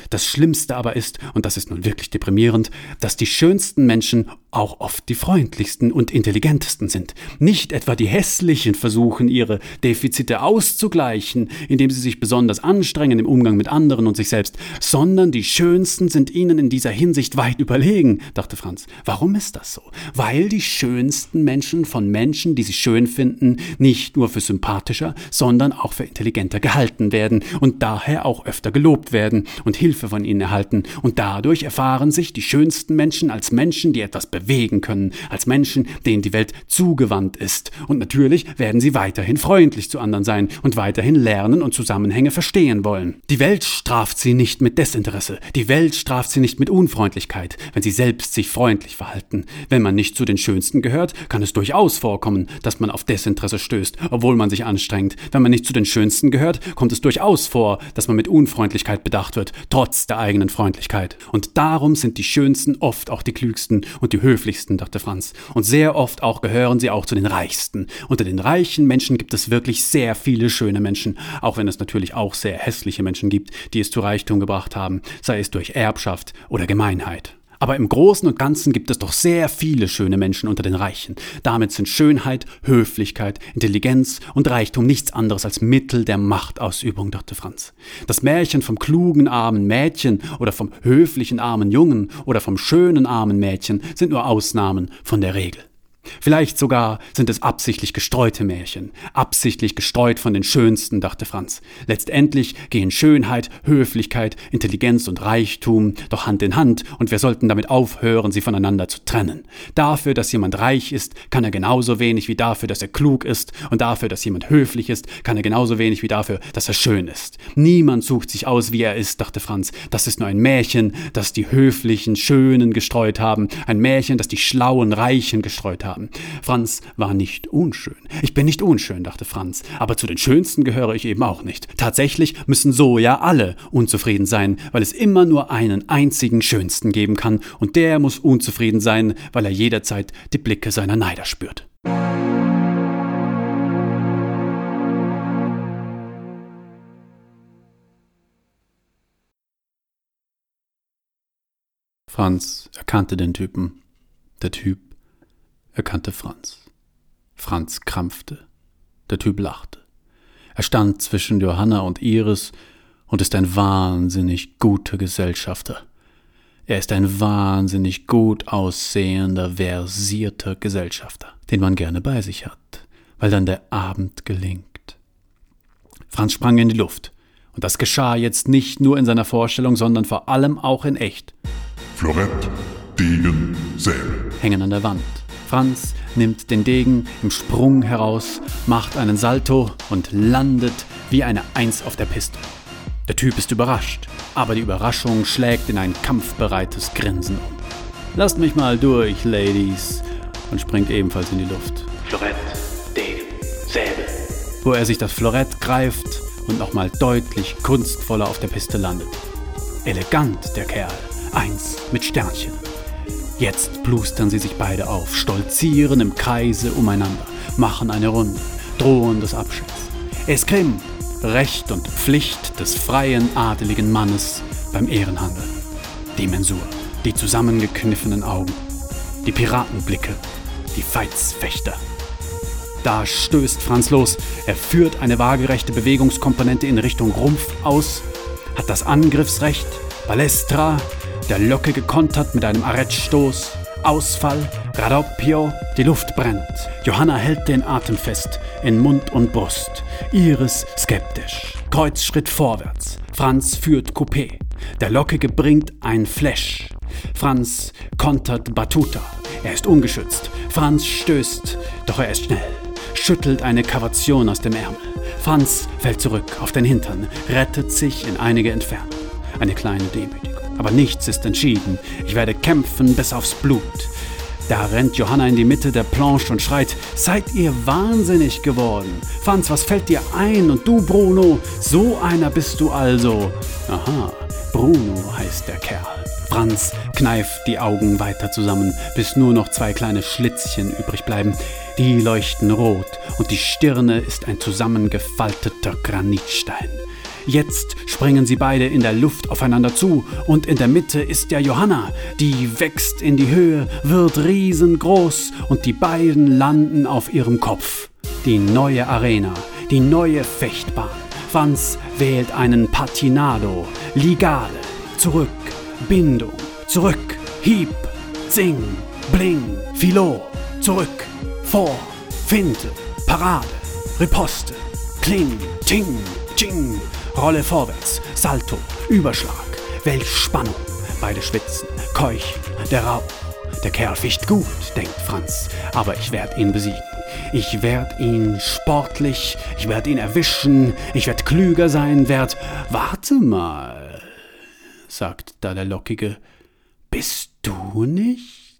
Das Schlimmste aber ist, und das ist nun wirklich deprimierend, dass die schönsten Menschen auch oft die freundlichsten und intelligentesten sind. Nicht etwa die hässlichen versuchen, ihre Defizite auszugleichen, indem sie sich besonders anstrengen im Umgang mit anderen und sich selbst, sondern die schönsten sind ihnen in dieser Hinsicht weit überlegen, dachte Franz. Warum ist das so? Weil die schönsten Menschen von Menschen, die sie schön finden, nicht nur für sympathischer, sondern auch für intelligenter gehalten werden und daher auch öfter gelobt werden und Hilfe von ihnen erhalten. Und dadurch erfahren sich die schönsten Menschen als Menschen, die etwas bewegen können, als Menschen, denen die Welt zugewandt ist. Und natürlich werden sie weiterhin freundlich zu anderen sein und weiterhin lernen und Zusammenhänge verstehen wollen. Die Welt straft sie nicht mit Desinteresse. Die Welt straft sie nicht mit Unfreundlichkeit, wenn sie selbst sich freundlich verhalten. Wenn man nicht zu den Schönsten gehört, kann es durchaus vorkommen, dass man auf Desinteresse stößt, obwohl man sich anstrengt. Wenn man nicht zu den Schönsten gehört, kommt es durchaus vor, dass man mit Unfreundlichkeit bedacht wird, trotz der eigenen Freundlichkeit. Und darum sind die Schönsten oft auch die klügsten und die höflichsten, dachte Franz. Und sehr oft auch gehören sie auch zu den Reichsten. Unter den reichen Menschen gibt es wirklich sehr viele schöne Menschen, auch wenn es natürlich auch sehr hässliche Menschen gibt, die es zu Reichtum gebracht haben, sei es durch Erbschaft oder Gemeinheit. Aber im Großen und Ganzen gibt es doch sehr viele schöne Menschen unter den Reichen. Damit sind Schönheit, Höflichkeit, Intelligenz und Reichtum nichts anderes als Mittel der Machtausübung, dachte Franz. Das Märchen vom klugen armen Mädchen oder vom höflichen armen Jungen oder vom schönen armen Mädchen sind nur Ausnahmen von der Regel. Vielleicht sogar sind es absichtlich gestreute Märchen, absichtlich gestreut von den schönsten, dachte Franz. Letztendlich gehen Schönheit, Höflichkeit, Intelligenz und Reichtum doch Hand in Hand, und wir sollten damit aufhören, sie voneinander zu trennen. Dafür, dass jemand reich ist, kann er genauso wenig wie dafür, dass er klug ist, und dafür, dass jemand höflich ist, kann er genauso wenig wie dafür, dass er schön ist. Niemand sucht sich aus, wie er ist, dachte Franz. Das ist nur ein Märchen, das die höflichen, schönen gestreut haben, ein Märchen, das die schlauen, reichen gestreut haben haben. Franz war nicht unschön. Ich bin nicht unschön, dachte Franz, aber zu den Schönsten gehöre ich eben auch nicht. Tatsächlich müssen so ja alle unzufrieden sein, weil es immer nur einen einzigen Schönsten geben kann, und der muss unzufrieden sein, weil er jederzeit die Blicke seiner Neider spürt. Franz erkannte den Typen. Der Typ erkannte Franz. Franz krampfte. Der Typ lachte. Er stand zwischen Johanna und Iris und ist ein wahnsinnig guter Gesellschafter. Er ist ein wahnsinnig gut aussehender, versierter Gesellschafter, den man gerne bei sich hat, weil dann der Abend gelingt. Franz sprang in die Luft. Und das geschah jetzt nicht nur in seiner Vorstellung, sondern vor allem auch in echt. Florett, Degen, Säbel. Hängen an der Wand. Franz nimmt den Degen im Sprung heraus, macht einen Salto und landet wie eine Eins auf der Piste. Der Typ ist überrascht, aber die Überraschung schlägt in ein kampfbereites Grinsen um. Lasst mich mal durch, Ladies, und springt ebenfalls in die Luft. Florett, Degen, Säbel. Wo er sich das Florett greift und nochmal deutlich kunstvoller auf der Piste landet. Elegant, der Kerl. Eins mit Sternchen. Jetzt plustern sie sich beide auf, stolzieren im Kreise umeinander, machen eine Runde, drohen des Abschieds. Eskrim, Recht und Pflicht des freien, adeligen Mannes beim Ehrenhandel. Die Mensur, die zusammengekniffenen Augen, die Piratenblicke, die Veitsfechter. Da stößt Franz los. Er führt eine waagerechte Bewegungskomponente in Richtung Rumpf aus, hat das Angriffsrecht, Balestra, der Locke gekontert mit einem Arrettstoß, Ausfall, Radoppio, die Luft brennt. Johanna hält den Atem fest in Mund und Brust. Iris skeptisch. Kreuzschritt vorwärts. Franz führt Coupé. Der Lockige bringt ein Flash. Franz kontert Batuta. Er ist ungeschützt. Franz stößt, doch er ist schnell. Schüttelt eine Kavation aus dem Ärmel. Franz fällt zurück auf den Hintern, rettet sich in einige Entfernung. Eine kleine Demütigung. Aber nichts ist entschieden. Ich werde kämpfen bis aufs Blut. Da rennt Johanna in die Mitte der Planche und schreit, seid ihr wahnsinnig geworden? Franz, was fällt dir ein? Und du, Bruno, so einer bist du also. Aha, Bruno heißt der Kerl. Franz kneift die Augen weiter zusammen, bis nur noch zwei kleine Schlitzchen übrig bleiben. Die leuchten rot und die Stirne ist ein zusammengefalteter Granitstein. Jetzt springen sie beide in der Luft aufeinander zu. Und in der Mitte ist ja Johanna. Die wächst in die Höhe, wird riesengroß und die beiden landen auf ihrem Kopf. Die neue Arena, die neue Fechtbahn. Franz wählt einen Patinado, Ligale, zurück, Bindung, zurück, Hieb, Zing, Bling, Filot, zurück, vor, Finte, Parade, Riposte, Kling, Ting, Ching, Rolle vorwärts, Salto, Überschlag, welch Spannung. Beide schwitzen, keuchen, der Rauch. Der Kerl ficht gut, denkt Franz, aber ich werde ihn besiegen. Ich werde ihn sportlich, ich werde ihn erwischen, ich werde klüger sein, werd. Warte mal, sagt da der Lockige. Bist du nicht?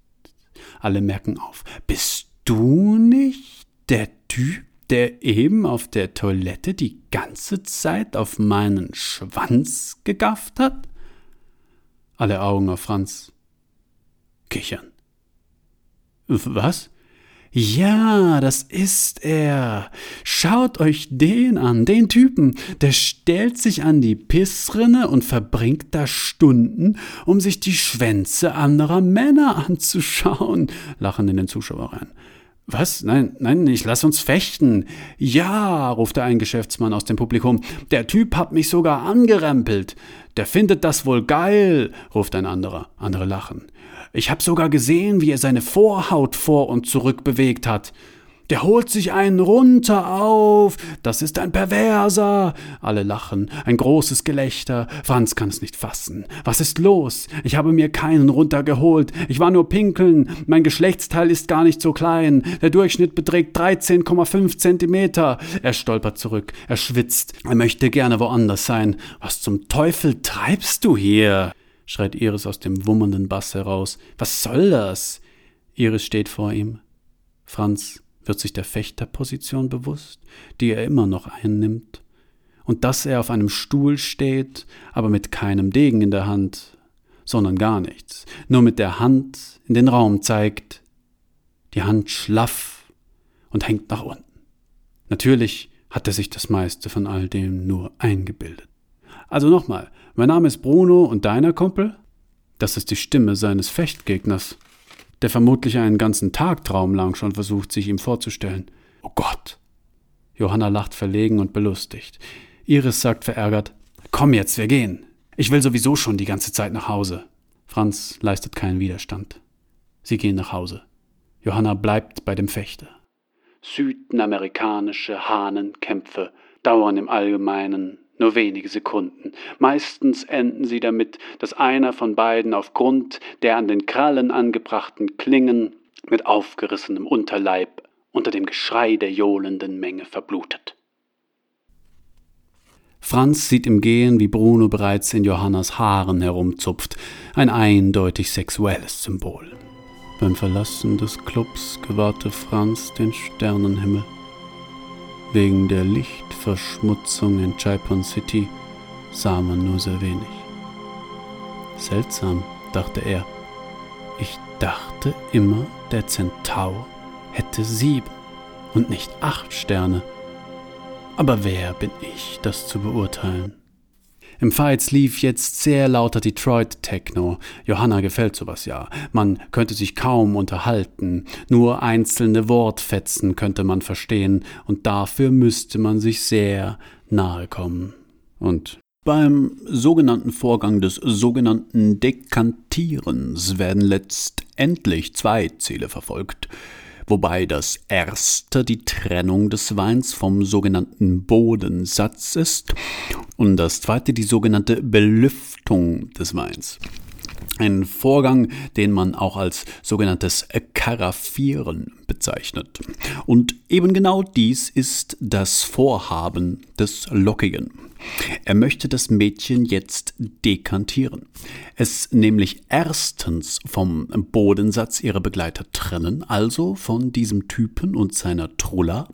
Alle merken auf. Bist du nicht der Typ, der eben auf der Toilette die ganze Zeit auf meinen Schwanz gegafft hat? Alle Augen auf Franz. Kichern. Was? Ja, das ist er. Schaut euch den an, den Typen. Der stellt sich an die Pissrinne und verbringt da Stunden, um sich die Schwänze anderer Männer anzuschauen, lachen in den Zuschauer rein. Was? Nein, nein, ich lass uns fechten. Ja, rufte ein Geschäftsmann aus dem Publikum. Der Typ hat mich sogar angerempelt. Der findet das wohl geil, ruft ein anderer. Andere lachen. Ich hab sogar gesehen, wie er seine Vorhaut vor und zurück bewegt hat. Der holt sich einen runter auf. Das ist ein Perverser. Alle lachen. Ein großes Gelächter. Franz kann es nicht fassen. Was ist los? Ich habe mir keinen runtergeholt. Ich war nur pinkeln. Mein Geschlechtsteil ist gar nicht so klein. Der Durchschnitt beträgt 13,5 Zentimeter. Er stolpert zurück. Er schwitzt. Er möchte gerne woanders sein. Was zum Teufel treibst du hier? schreit Iris aus dem wummernden Bass heraus. Was soll das? Iris steht vor ihm. Franz wird sich der Fechterposition bewusst, die er immer noch einnimmt, und dass er auf einem Stuhl steht, aber mit keinem Degen in der Hand, sondern gar nichts, nur mit der Hand in den Raum zeigt, die Hand schlaff und hängt nach unten. Natürlich hat er sich das meiste von all dem nur eingebildet. Also nochmal, mein Name ist Bruno und deiner Kumpel? Das ist die Stimme seines Fechtgegners der vermutlich einen ganzen Tagtraum lang schon versucht, sich ihm vorzustellen. Oh Gott! Johanna lacht verlegen und belustigt. Iris sagt verärgert: Komm jetzt, wir gehen. Ich will sowieso schon die ganze Zeit nach Hause. Franz leistet keinen Widerstand. Sie gehen nach Hause. Johanna bleibt bei dem Fechter. Südamerikanische Hahnenkämpfe dauern im Allgemeinen nur wenige Sekunden. Meistens enden sie damit, dass einer von beiden aufgrund der an den Krallen angebrachten Klingen mit aufgerissenem Unterleib unter dem Geschrei der johlenden Menge verblutet. Franz sieht im Gehen, wie Bruno bereits in Johannas Haaren herumzupft, ein eindeutig sexuelles Symbol. Beim Verlassen des Clubs gewahrte Franz den Sternenhimmel. Wegen der Lichtverschmutzung in Chaipon City sah man nur sehr wenig. Seltsam, dachte er. Ich dachte immer, der Zentaur hätte sieben und nicht acht Sterne. Aber wer bin ich, das zu beurteilen? Im Fights lief jetzt sehr lauter Detroit Techno. Johanna gefällt sowas ja. Man könnte sich kaum unterhalten. Nur einzelne Wortfetzen könnte man verstehen und dafür müsste man sich sehr nahe kommen. Und beim sogenannten Vorgang des sogenannten Dekantierens werden letztendlich endlich zwei Ziele verfolgt, wobei das erste die Trennung des Weins vom sogenannten Bodensatz ist und das zweite die sogenannte Belüftung des Weins. Ein Vorgang, den man auch als sogenanntes Karaffieren bezeichnet. Und eben genau dies ist das Vorhaben des Lockigen. Er möchte das Mädchen jetzt dekantieren. Es nämlich erstens vom Bodensatz ihrer Begleiter trennen, also von diesem Typen und seiner Trulla,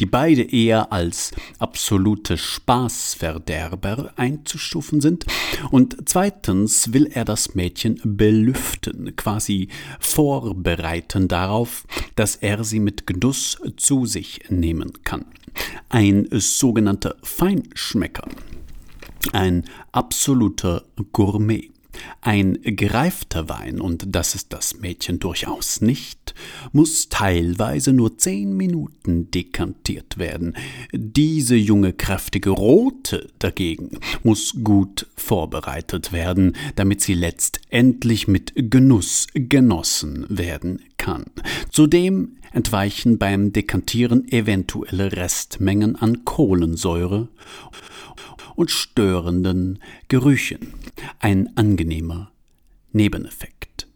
die beide eher als absolute Spaßverderber einzustufen sind, und zweitens will er das Mädchen belüften, quasi vorbereiten darauf, dass er sie mit Genuss zu sich nehmen kann ein sogenannter Feinschmecker, ein absoluter Gourmet. Ein gereifter Wein, und das ist das Mädchen durchaus nicht, muss teilweise nur zehn Minuten dekantiert werden. Diese junge, kräftige Rote dagegen muss gut vorbereitet werden, damit sie letztendlich mit Genuss genossen werden kann. Zudem entweichen beim Dekantieren eventuelle Restmengen an Kohlensäure und störenden Gerüchen. Ein angenehmer Nebeneffekt.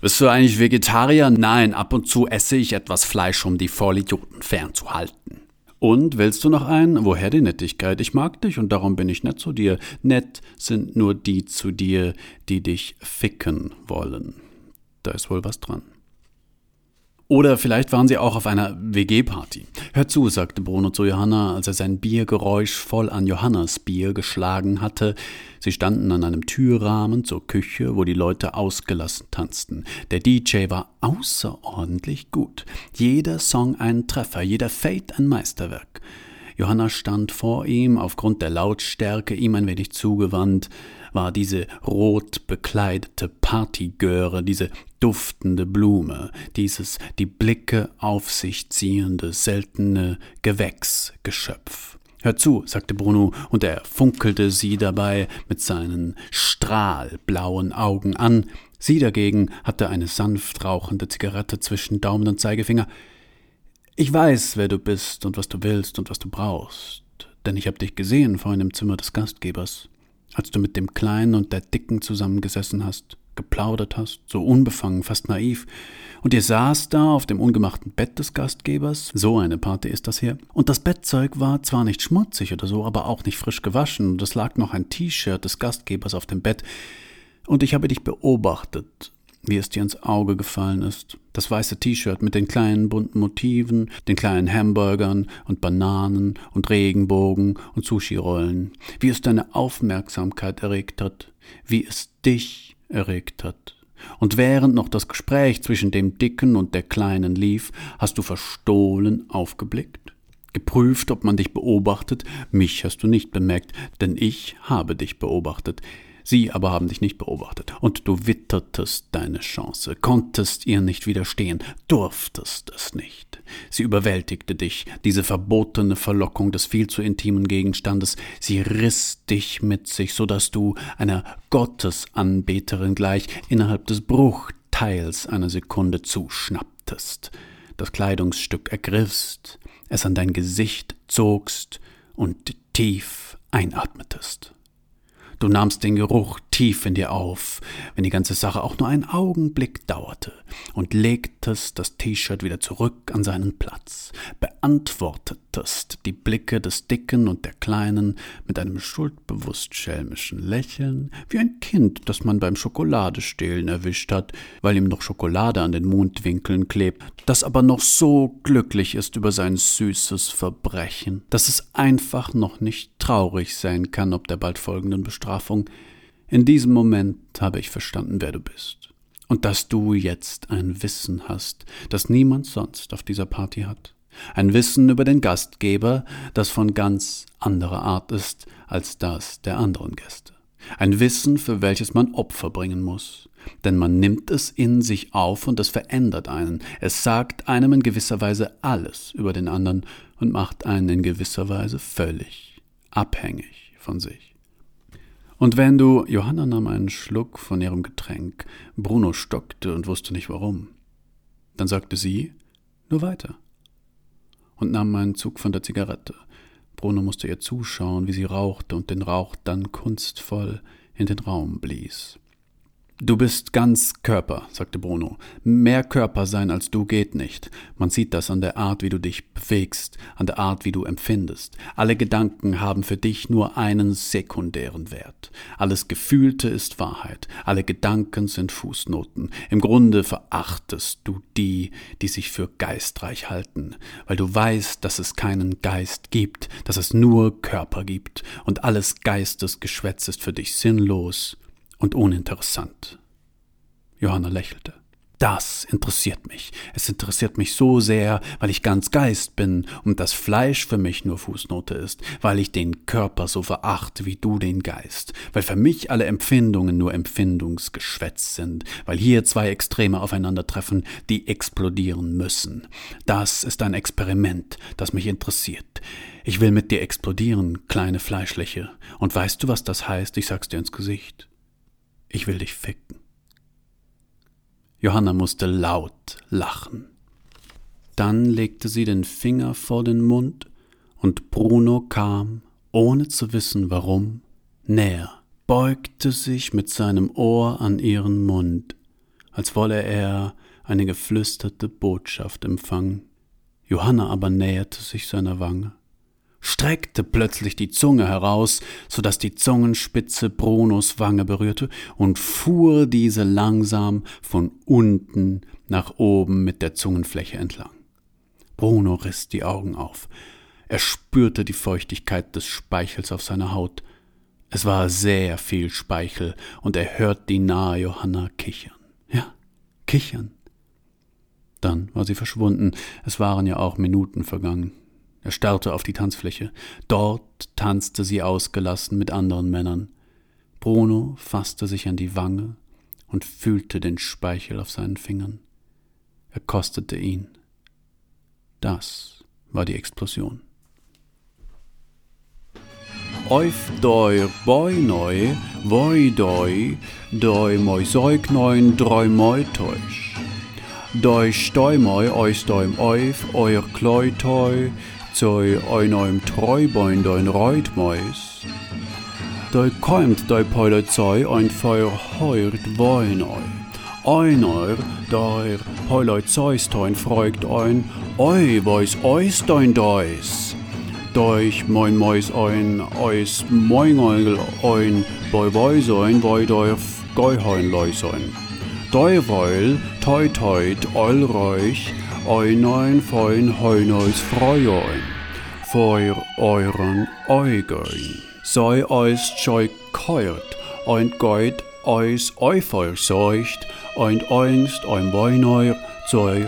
Bist du eigentlich Vegetarier? Nein, ab und zu esse ich etwas Fleisch, um die Vollidioten fernzuhalten. Und willst du noch einen? Woher die Nettigkeit? Ich mag dich und darum bin ich nett zu dir. Nett sind nur die zu dir, die dich ficken wollen. Da ist wohl was dran. Oder vielleicht waren sie auch auf einer WG-Party. Hör zu, sagte Bruno zu Johanna, als er sein Biergeräusch voll an Johannas Bier geschlagen hatte. Sie standen an einem Türrahmen zur Küche, wo die Leute ausgelassen tanzten. Der DJ war außerordentlich gut. Jeder Song ein Treffer, jeder Fade ein Meisterwerk. Johanna stand vor ihm, aufgrund der Lautstärke ihm ein wenig zugewandt war diese rot bekleidete Partygöre, diese duftende Blume, dieses die Blicke auf sich ziehende, seltene Gewächsgeschöpf. Hör zu, sagte Bruno, und er funkelte sie dabei mit seinen strahlblauen Augen an. Sie dagegen hatte eine sanft rauchende Zigarette zwischen Daumen und Zeigefinger. Ich weiß, wer du bist und was du willst und was du brauchst, denn ich habe dich gesehen vorhin im Zimmer des Gastgebers als du mit dem Kleinen und der Dicken zusammengesessen hast, geplaudert hast, so unbefangen, fast naiv, und ihr saß da auf dem ungemachten Bett des Gastgebers, so eine Party ist das hier, und das Bettzeug war zwar nicht schmutzig oder so, aber auch nicht frisch gewaschen, und es lag noch ein T-Shirt des Gastgebers auf dem Bett, und ich habe dich beobachtet, wie es dir ins Auge gefallen ist. Das weiße T-Shirt mit den kleinen bunten Motiven, den kleinen Hamburgern und Bananen und Regenbogen und Sushi-Rollen. Wie es deine Aufmerksamkeit erregt hat. Wie es dich erregt hat. Und während noch das Gespräch zwischen dem Dicken und der Kleinen lief, hast du verstohlen aufgeblickt, geprüft, ob man dich beobachtet. Mich hast du nicht bemerkt, denn ich habe dich beobachtet. Sie aber haben dich nicht beobachtet, und du wittertest deine Chance, konntest ihr nicht widerstehen, durftest es nicht. Sie überwältigte dich, diese verbotene Verlockung des viel zu intimen Gegenstandes, sie riss dich mit sich, so dass du einer Gottesanbeterin gleich innerhalb des Bruchteils einer Sekunde zuschnapptest, das Kleidungsstück ergriffst, es an dein Gesicht zogst und tief einatmetest. Du nahmst den Geruch tief in dir auf, wenn die ganze Sache auch nur einen Augenblick dauerte, und legtest das T-Shirt wieder zurück an seinen Platz, beantwortetest die Blicke des Dicken und der Kleinen mit einem schuldbewusst schelmischen Lächeln, wie ein Kind, das man beim Schokoladestehlen erwischt hat, weil ihm noch Schokolade an den Mundwinkeln klebt, das aber noch so glücklich ist über sein süßes Verbrechen, dass es einfach noch nicht traurig sein kann ob der bald folgenden Bestrafung. In diesem Moment habe ich verstanden, wer du bist. Und dass du jetzt ein Wissen hast, das niemand sonst auf dieser Party hat. Ein Wissen über den Gastgeber, das von ganz anderer Art ist als das der anderen Gäste. Ein Wissen, für welches man Opfer bringen muss. Denn man nimmt es in sich auf und es verändert einen. Es sagt einem in gewisser Weise alles über den anderen und macht einen in gewisser Weise völlig abhängig von sich. Und wenn du, Johanna nahm einen Schluck von ihrem Getränk, Bruno stockte und wusste nicht warum. Dann sagte sie, nur weiter. Und nahm einen Zug von der Zigarette. Bruno musste ihr zuschauen, wie sie rauchte und den Rauch dann kunstvoll in den Raum blies. Du bist ganz Körper, sagte Bruno. Mehr Körper sein als du geht nicht. Man sieht das an der Art, wie du dich bewegst, an der Art, wie du empfindest. Alle Gedanken haben für dich nur einen sekundären Wert. Alles Gefühlte ist Wahrheit. Alle Gedanken sind Fußnoten. Im Grunde verachtest du die, die sich für geistreich halten, weil du weißt, dass es keinen Geist gibt, dass es nur Körper gibt, und alles Geistesgeschwätz ist für dich sinnlos und uninteressant. Johanna lächelte. Das interessiert mich. Es interessiert mich so sehr, weil ich ganz Geist bin und das Fleisch für mich nur Fußnote ist, weil ich den Körper so verachte wie du den Geist, weil für mich alle Empfindungen nur Empfindungsgeschwätz sind, weil hier zwei Extreme aufeinandertreffen, die explodieren müssen. Das ist ein Experiment, das mich interessiert. Ich will mit dir explodieren, kleine Fleischliche. Und weißt du, was das heißt? Ich sag's dir ins Gesicht. Ich will dich ficken. Johanna musste laut lachen. Dann legte sie den Finger vor den Mund und Bruno kam, ohne zu wissen warum, näher, beugte sich mit seinem Ohr an ihren Mund, als wolle er eine geflüsterte Botschaft empfangen. Johanna aber näherte sich seiner Wange streckte plötzlich die Zunge heraus, so dass die Zungenspitze Brunos Wange berührte und fuhr diese langsam von unten nach oben mit der Zungenfläche entlang. Bruno riss die Augen auf. Er spürte die Feuchtigkeit des Speichels auf seiner Haut. Es war sehr viel Speichel, und er hört die nahe Johanna kichern. Ja, kichern. Dann war sie verschwunden. Es waren ja auch Minuten vergangen. Er starrte auf die Tanzfläche. Dort tanzte sie ausgelassen mit anderen Männern. Bruno fasste sich an die Wange und fühlte den Speichel auf seinen Fingern. Er kostete ihn. Das war die Explosion. Oif doi boi noi, voi doi, doi moi soik neun, droi moi teuch. Doi stoi moi, ois doim oif, euer kloi toi, Zoi oinoim treuboin dein reutmois. Doi kommt ein feuer heurt woin oi. Einer, der dein freugt ein, oi vois ois dein deus. Durch moin mois ein, ois moingel ein, boi boi sein, boi dorf geuhein loi sein. Doi woil, toi toit, Einein fein heuneus Freuen, vor euren Augen. Sei eus scheu keuert, und geut eus Eufeuer seucht, und einst ein Weineuer sei.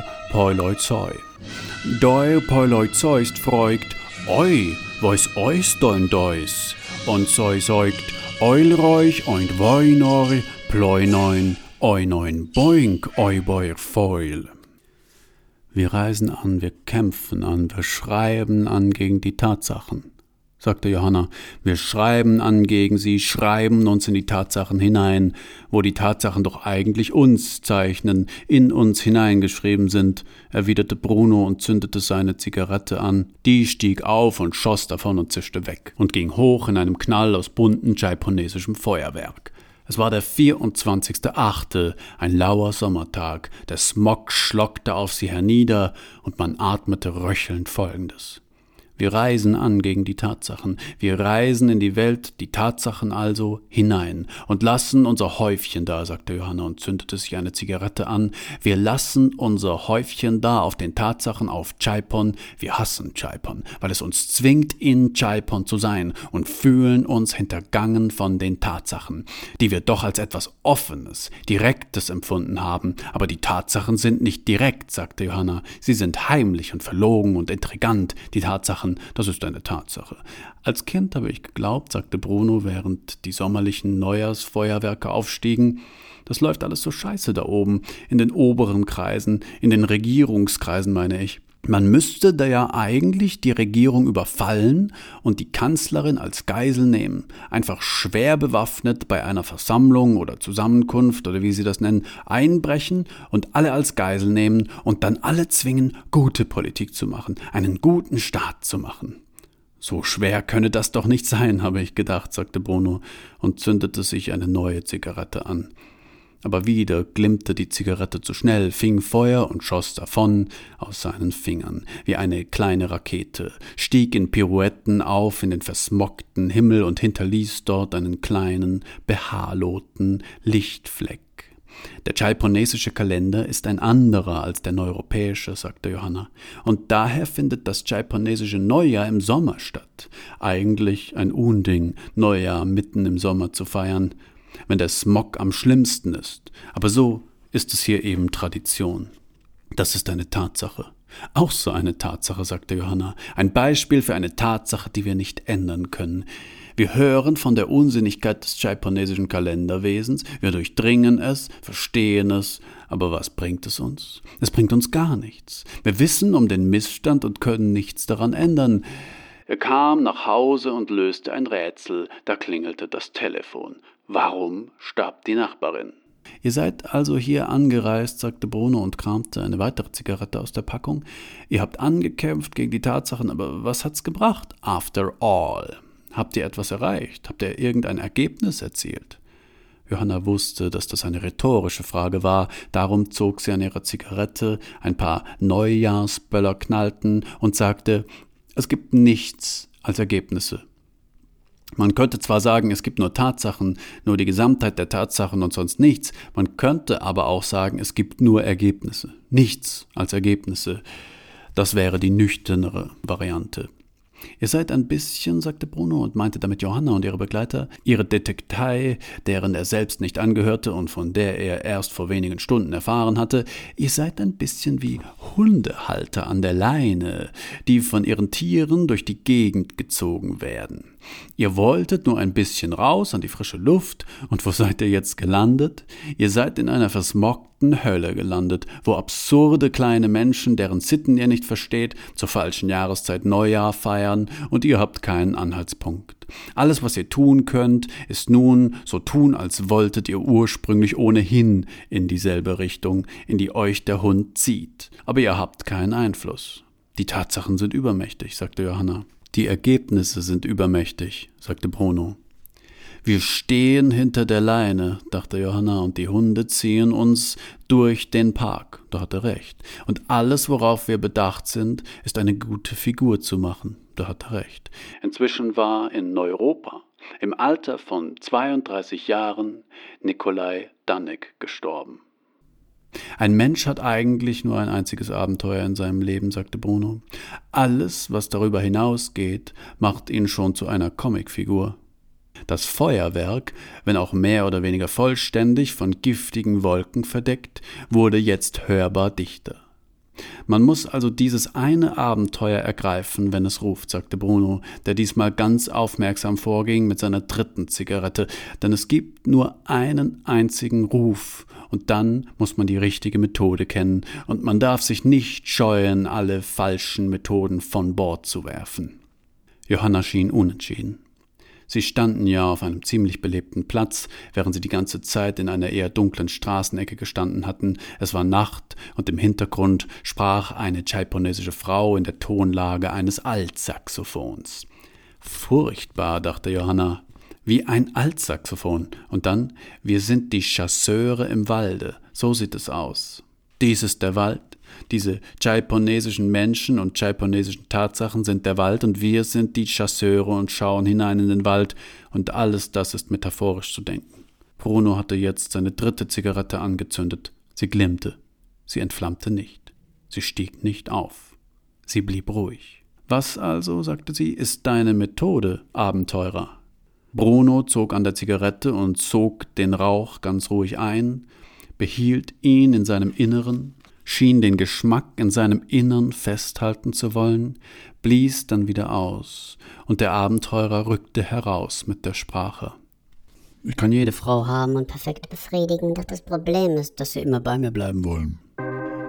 Der Peuleit seist freugt, oi, was eus denn deus? Und sei sagt, eulreich und Weineuer, pleunein, einein Boink, eubeuer Feul. Wir reisen an, wir kämpfen an, wir schreiben an gegen die Tatsachen, sagte Johanna. Wir schreiben an gegen sie, schreiben uns in die Tatsachen hinein, wo die Tatsachen doch eigentlich uns zeichnen, in uns hineingeschrieben sind, erwiderte Bruno und zündete seine Zigarette an. Die stieg auf und schoss davon und zischte weg und ging hoch in einem Knall aus bunten japonesischem Feuerwerk. Es war der 24.8., ein lauer Sommertag. Der Smog schlockte auf sie hernieder und man atmete röchelnd Folgendes. Wir reisen an gegen die Tatsachen. Wir reisen in die Welt, die Tatsachen also, hinein und lassen unser Häufchen da, sagte Johanna und zündete sich eine Zigarette an. Wir lassen unser Häufchen da auf den Tatsachen auf Chaipon. Wir hassen Chaipon, weil es uns zwingt, in Chaipon zu sein und fühlen uns hintergangen von den Tatsachen, die wir doch als etwas Offenes, Direktes empfunden haben. Aber die Tatsachen sind nicht direkt, sagte Johanna. Sie sind heimlich und verlogen und intrigant, die Tatsachen das ist eine Tatsache. Als Kind habe ich geglaubt, sagte Bruno, während die sommerlichen Neujahrsfeuerwerke aufstiegen, das läuft alles so scheiße da oben, in den oberen Kreisen, in den Regierungskreisen meine ich. Man müsste da ja eigentlich die Regierung überfallen und die Kanzlerin als Geisel nehmen, einfach schwer bewaffnet bei einer Versammlung oder Zusammenkunft oder wie sie das nennen, einbrechen und alle als Geisel nehmen und dann alle zwingen, gute Politik zu machen, einen guten Staat zu machen. So schwer könne das doch nicht sein, habe ich gedacht, sagte Bruno und zündete sich eine neue Zigarette an aber wieder glimmte die Zigarette zu schnell, fing Feuer und schoss davon aus seinen Fingern, wie eine kleine Rakete, stieg in Pirouetten auf in den versmockten Himmel und hinterließ dort einen kleinen, behaarloten Lichtfleck. Der chaiponesische Kalender ist ein anderer als der neuropäische, sagte Johanna, und daher findet das chaiponesische Neujahr im Sommer statt. Eigentlich ein Unding, Neujahr mitten im Sommer zu feiern, wenn der Smog am schlimmsten ist. Aber so ist es hier eben Tradition. Das ist eine Tatsache. Auch so eine Tatsache, sagte Johanna. Ein Beispiel für eine Tatsache, die wir nicht ändern können. Wir hören von der Unsinnigkeit des japanesischen Kalenderwesens, wir durchdringen es, verstehen es, aber was bringt es uns? Es bringt uns gar nichts. Wir wissen um den Missstand und können nichts daran ändern. Er kam nach Hause und löste ein Rätsel, da klingelte das Telefon. Warum starb die Nachbarin? Ihr seid also hier angereist, sagte Bruno und kramte eine weitere Zigarette aus der Packung. Ihr habt angekämpft gegen die Tatsachen, aber was hat's gebracht? After all. Habt ihr etwas erreicht? Habt ihr irgendein Ergebnis erzielt? Johanna wusste, dass das eine rhetorische Frage war, darum zog sie an ihrer Zigarette, ein paar Neujahrsböller knallten und sagte, es gibt nichts als Ergebnisse. Man könnte zwar sagen, es gibt nur Tatsachen, nur die Gesamtheit der Tatsachen und sonst nichts, man könnte aber auch sagen, es gibt nur Ergebnisse, nichts als Ergebnisse. Das wäre die nüchternere Variante. Ihr seid ein bisschen, sagte Bruno und meinte damit Johanna und ihre Begleiter, ihre Detektei, deren er selbst nicht angehörte und von der er erst vor wenigen Stunden erfahren hatte, ihr seid ein bisschen wie Hundehalter an der Leine, die von ihren Tieren durch die Gegend gezogen werden. Ihr wolltet nur ein bisschen raus an die frische Luft, und wo seid ihr jetzt gelandet? Ihr seid in einer versmockten Hölle gelandet, wo absurde kleine Menschen, deren Sitten ihr nicht versteht, zur falschen Jahreszeit Neujahr feiern, und ihr habt keinen Anhaltspunkt. Alles, was ihr tun könnt, ist nun so tun, als wolltet ihr ursprünglich ohnehin in dieselbe Richtung, in die euch der Hund zieht. Aber ihr habt keinen Einfluss. Die Tatsachen sind übermächtig, sagte Johanna. Die Ergebnisse sind übermächtig, sagte Bruno. Wir stehen hinter der Leine, dachte Johanna, und die Hunde ziehen uns durch den Park. Da hat er recht. Und alles, worauf wir bedacht sind, ist eine gute Figur zu machen. Da hat er recht. Inzwischen war in Europa im Alter von 32 Jahren Nikolai Danneck gestorben. Ein Mensch hat eigentlich nur ein einziges Abenteuer in seinem Leben, sagte Bruno. Alles, was darüber hinausgeht, macht ihn schon zu einer Comicfigur. Das Feuerwerk, wenn auch mehr oder weniger vollständig von giftigen Wolken verdeckt, wurde jetzt hörbar dichter. Man muss also dieses eine Abenteuer ergreifen, wenn es ruft, sagte Bruno, der diesmal ganz aufmerksam vorging mit seiner dritten Zigarette, denn es gibt nur einen einzigen Ruf, und dann muss man die richtige Methode kennen, und man darf sich nicht scheuen, alle falschen Methoden von Bord zu werfen. Johanna schien unentschieden. Sie standen ja auf einem ziemlich belebten Platz, während sie die ganze Zeit in einer eher dunklen Straßenecke gestanden hatten. Es war Nacht und im Hintergrund sprach eine chaiponesische Frau in der Tonlage eines Altsaxophons. Furchtbar, dachte Johanna, wie ein Altsaxophon. Und dann, wir sind die Chasseure im Walde. So sieht es aus. Dies ist der Wald, diese chaiponesischen Menschen und chaiponesischen Tatsachen sind der Wald und wir sind die Chasseure und schauen hinein in den Wald und alles das ist metaphorisch zu denken. Bruno hatte jetzt seine dritte Zigarette angezündet. Sie glimmte. Sie entflammte nicht. Sie stieg nicht auf. Sie blieb ruhig. Was also, sagte sie, ist deine Methode, Abenteurer? Bruno zog an der Zigarette und zog den Rauch ganz ruhig ein, behielt ihn in seinem Inneren, schien den Geschmack in seinem Innern festhalten zu wollen, blies dann wieder aus, und der Abenteurer rückte heraus mit der Sprache. Ich kann jede Frau haben und perfekt befriedigen, doch das Problem ist, dass sie immer bei mir bleiben wollen.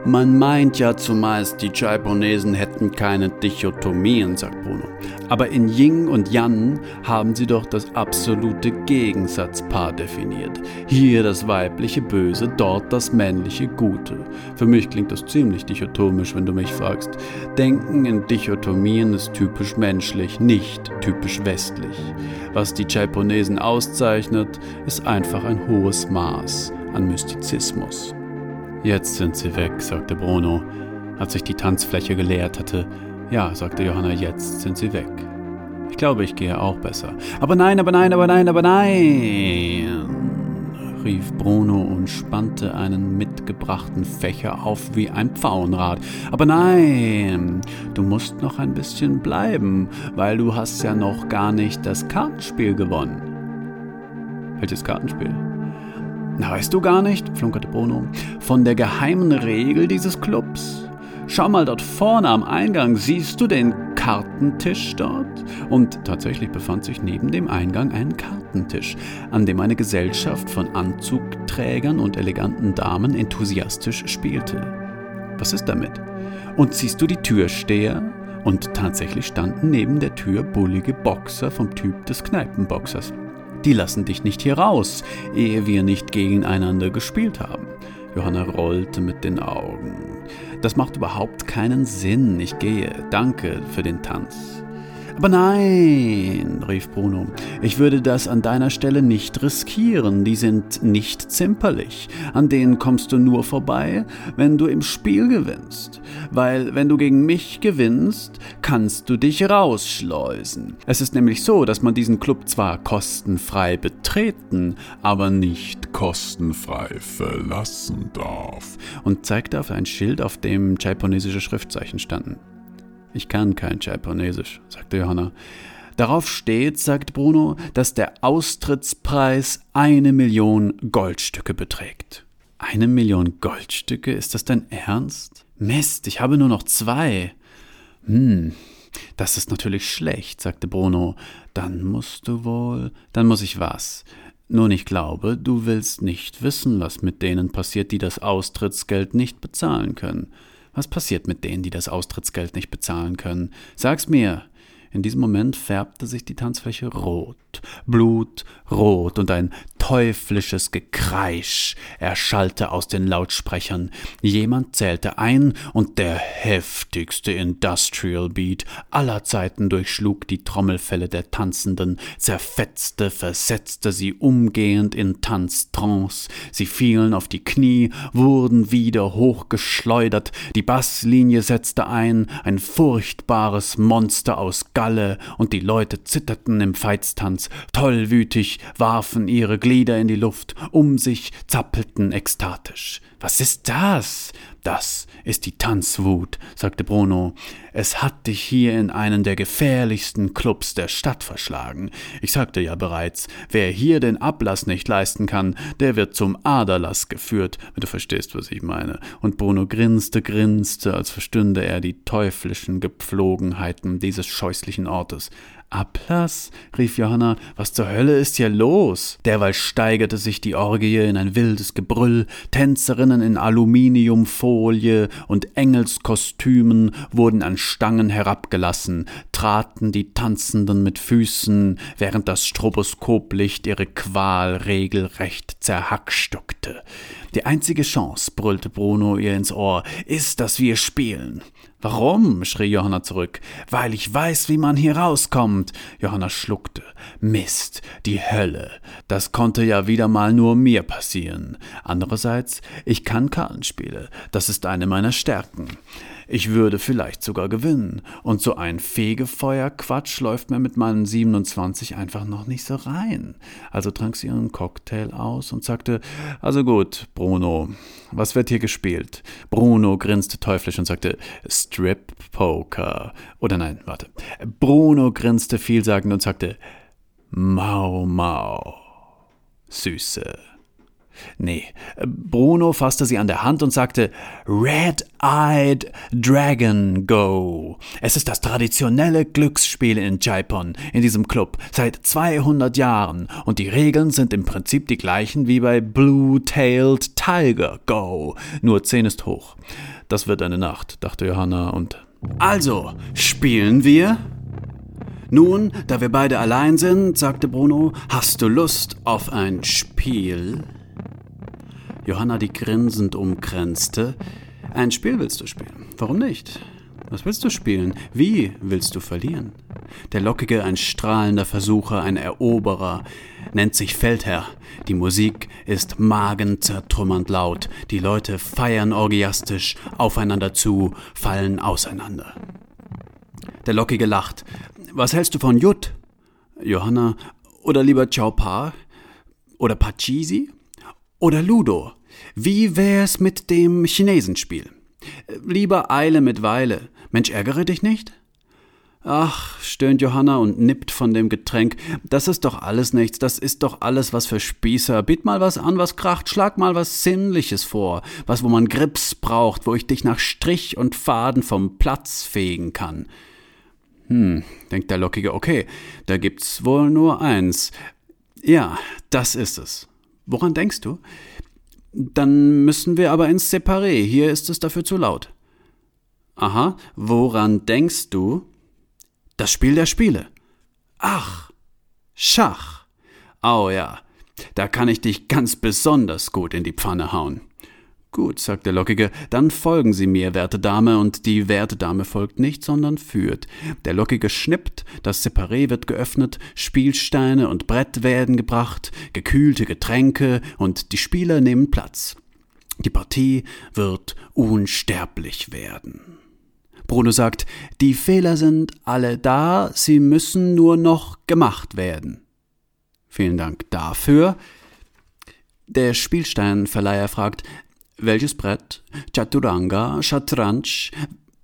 Man meint ja zumeist, die Japonesen hätten keine Dichotomien, sagt Bruno. Aber in Yin und Yang haben sie doch das absolute Gegensatzpaar definiert. Hier das weibliche Böse, dort das männliche Gute. Für mich klingt das ziemlich dichotomisch, wenn du mich fragst. Denken in Dichotomien ist typisch menschlich, nicht typisch westlich. Was die Japonesen auszeichnet, ist einfach ein hohes Maß an Mystizismus. Jetzt sind sie weg, sagte Bruno, als sich die Tanzfläche geleert hatte. Ja, sagte Johanna, jetzt sind sie weg. Ich glaube, ich gehe auch besser. Aber nein, aber nein, aber nein, aber nein, rief Bruno und spannte einen mitgebrachten Fächer auf wie ein Pfauenrad. Aber nein, du musst noch ein bisschen bleiben, weil du hast ja noch gar nicht das Kartenspiel gewonnen. Welches Kartenspiel? Na, weißt du gar nicht, flunkerte Bruno, von der geheimen Regel dieses Clubs? Schau mal dort vorne am Eingang, siehst du den Kartentisch dort? Und tatsächlich befand sich neben dem Eingang ein Kartentisch, an dem eine Gesellschaft von Anzugträgern und eleganten Damen enthusiastisch spielte. Was ist damit? Und siehst du die Türsteher? Und tatsächlich standen neben der Tür bullige Boxer vom Typ des Kneipenboxers die lassen dich nicht hier raus, ehe wir nicht gegeneinander gespielt haben. Johanna rollte mit den Augen. Das macht überhaupt keinen Sinn. Ich gehe. Danke für den Tanz. Aber nein, rief Bruno, ich würde das an deiner Stelle nicht riskieren, die sind nicht zimperlich, an denen kommst du nur vorbei, wenn du im Spiel gewinnst, weil wenn du gegen mich gewinnst, kannst du dich rausschleusen. Es ist nämlich so, dass man diesen Club zwar kostenfrei betreten, aber nicht kostenfrei verlassen darf. Und zeigte auf ein Schild, auf dem japonesische Schriftzeichen standen. Ich kann kein Japanesisch, sagte Johanna. Darauf steht, sagt Bruno, dass der Austrittspreis eine Million Goldstücke beträgt. Eine Million Goldstücke? Ist das dein Ernst? Mist, ich habe nur noch zwei. Hm, das ist natürlich schlecht, sagte Bruno. Dann musst du wohl. Dann muss ich was. Nun, ich glaube, du willst nicht wissen, was mit denen passiert, die das Austrittsgeld nicht bezahlen können. Was passiert mit denen, die das Austrittsgeld nicht bezahlen können? Sag's mir. In diesem Moment färbte sich die Tanzfläche rot, blutrot, und ein teuflisches Gekreisch erschallte aus den Lautsprechern. Jemand zählte ein, und der heftigste Industrial Beat aller Zeiten durchschlug die Trommelfelle der Tanzenden, zerfetzte, versetzte sie umgehend in Tanztrance. Sie fielen auf die Knie, wurden wieder hochgeschleudert, die Basslinie setzte ein, ein furchtbares Monster aus Galle, und die Leute zitterten im Veitstanz, tollwütig warfen ihre Glieder Glieder in die Luft, um sich zappelten ekstatisch. Was ist das? Das ist die Tanzwut, sagte Bruno. Es hat dich hier in einen der gefährlichsten Clubs der Stadt verschlagen. Ich sagte ja bereits, wer hier den Ablass nicht leisten kann, der wird zum Aderlass geführt, wenn du verstehst, was ich meine. Und Bruno grinste, grinste, als verstünde er die teuflischen Gepflogenheiten dieses scheußlichen Ortes. Ablass? rief Johanna, was zur Hölle ist hier los? Derweil steigerte sich die Orgie in ein wildes Gebrüll, Tänzerinnen in Aluminiumfolie und Engelskostümen wurden an Stangen herabgelassen, traten die Tanzenden mit Füßen, während das Stroboskoplicht ihre Qual regelrecht zerhackstockte. Die einzige Chance, brüllte Bruno ihr ins Ohr, ist, dass wir spielen. Warum? schrie Johanna zurück. Weil ich weiß, wie man hier rauskommt. Johanna schluckte. Mist, die Hölle. Das konnte ja wieder mal nur mir passieren. Andererseits, ich kann Kartenspiele. Das ist eine meiner Stärken. Ich würde vielleicht sogar gewinnen. Und so ein Fegefeuer-Quatsch läuft mir mit meinen 27 einfach noch nicht so rein. Also trank sie ihren Cocktail aus und sagte, also gut, Bruno, was wird hier gespielt? Bruno grinste teuflisch und sagte, Strip Poker. Oder nein, warte. Bruno grinste vielsagend und sagte, Mau Mau. Süße. Nee, Bruno fasste sie an der Hand und sagte Red-Eyed Dragon Go. Es ist das traditionelle Glücksspiel in Jaipon, in diesem Club, seit 200 Jahren und die Regeln sind im Prinzip die gleichen wie bei Blue-Tailed Tiger Go, nur 10 ist hoch. Das wird eine Nacht, dachte Johanna und Also, spielen wir? Nun, da wir beide allein sind, sagte Bruno, hast du Lust auf ein Spiel? Johanna, die grinsend umkränzte. Ein Spiel willst du spielen. Warum nicht? Was willst du spielen? Wie willst du verlieren? Der Lockige, ein strahlender Versucher, ein Eroberer, nennt sich Feldherr. Die Musik ist magenzertrümmernd laut. Die Leute feiern orgiastisch aufeinander zu, fallen auseinander. Der Lockige lacht. Was hältst du von Jut? Johanna, oder lieber Chao Pa? Oder Pachisi? Oder Ludo. Wie wär's mit dem Chinesenspiel? Lieber Eile mit Weile. Mensch, ärgere dich nicht? Ach, stöhnt Johanna und nippt von dem Getränk. Das ist doch alles nichts, das ist doch alles was für Spießer. Biet mal was an, was kracht, schlag mal was Sinnliches vor. Was, wo man Grips braucht, wo ich dich nach Strich und Faden vom Platz fegen kann. Hm, denkt der Lockige, okay, da gibt's wohl nur eins. Ja, das ist es. Woran denkst du? Dann müssen wir aber ins Separé. Hier ist es dafür zu laut. Aha, woran denkst du? Das Spiel der Spiele. Ach, Schach. Oh ja, da kann ich dich ganz besonders gut in die Pfanne hauen. Gut, sagt der Lockige, dann folgen Sie mir, werte Dame, und die werte Dame folgt nicht, sondern führt. Der Lockige schnippt, das Separé wird geöffnet, Spielsteine und Brett werden gebracht, gekühlte Getränke, und die Spieler nehmen Platz. Die Partie wird unsterblich werden. Bruno sagt, die Fehler sind alle da, sie müssen nur noch gemacht werden. Vielen Dank dafür. Der Spielsteinverleiher fragt, welches Brett? Chaturanga, Shatranj?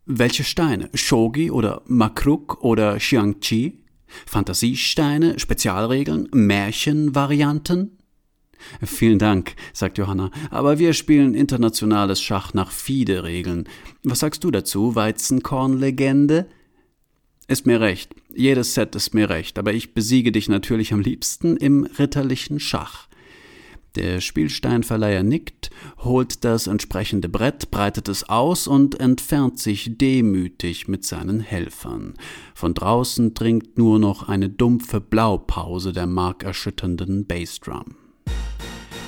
Welche Steine? Shogi oder Makruk oder Xiangqi? Fantasiesteine, Spezialregeln, Märchenvarianten? Vielen Dank, sagt Johanna, aber wir spielen internationales Schach nach FIDE-Regeln. Was sagst du dazu, Weizenkornlegende? Ist mir recht, jedes Set ist mir recht, aber ich besiege dich natürlich am liebsten im ritterlichen Schach. Der Spielsteinverleiher nickt, holt das entsprechende Brett, breitet es aus und entfernt sich demütig mit seinen Helfern. Von draußen dringt nur noch eine dumpfe Blaupause der markerschütternden Bassdrum.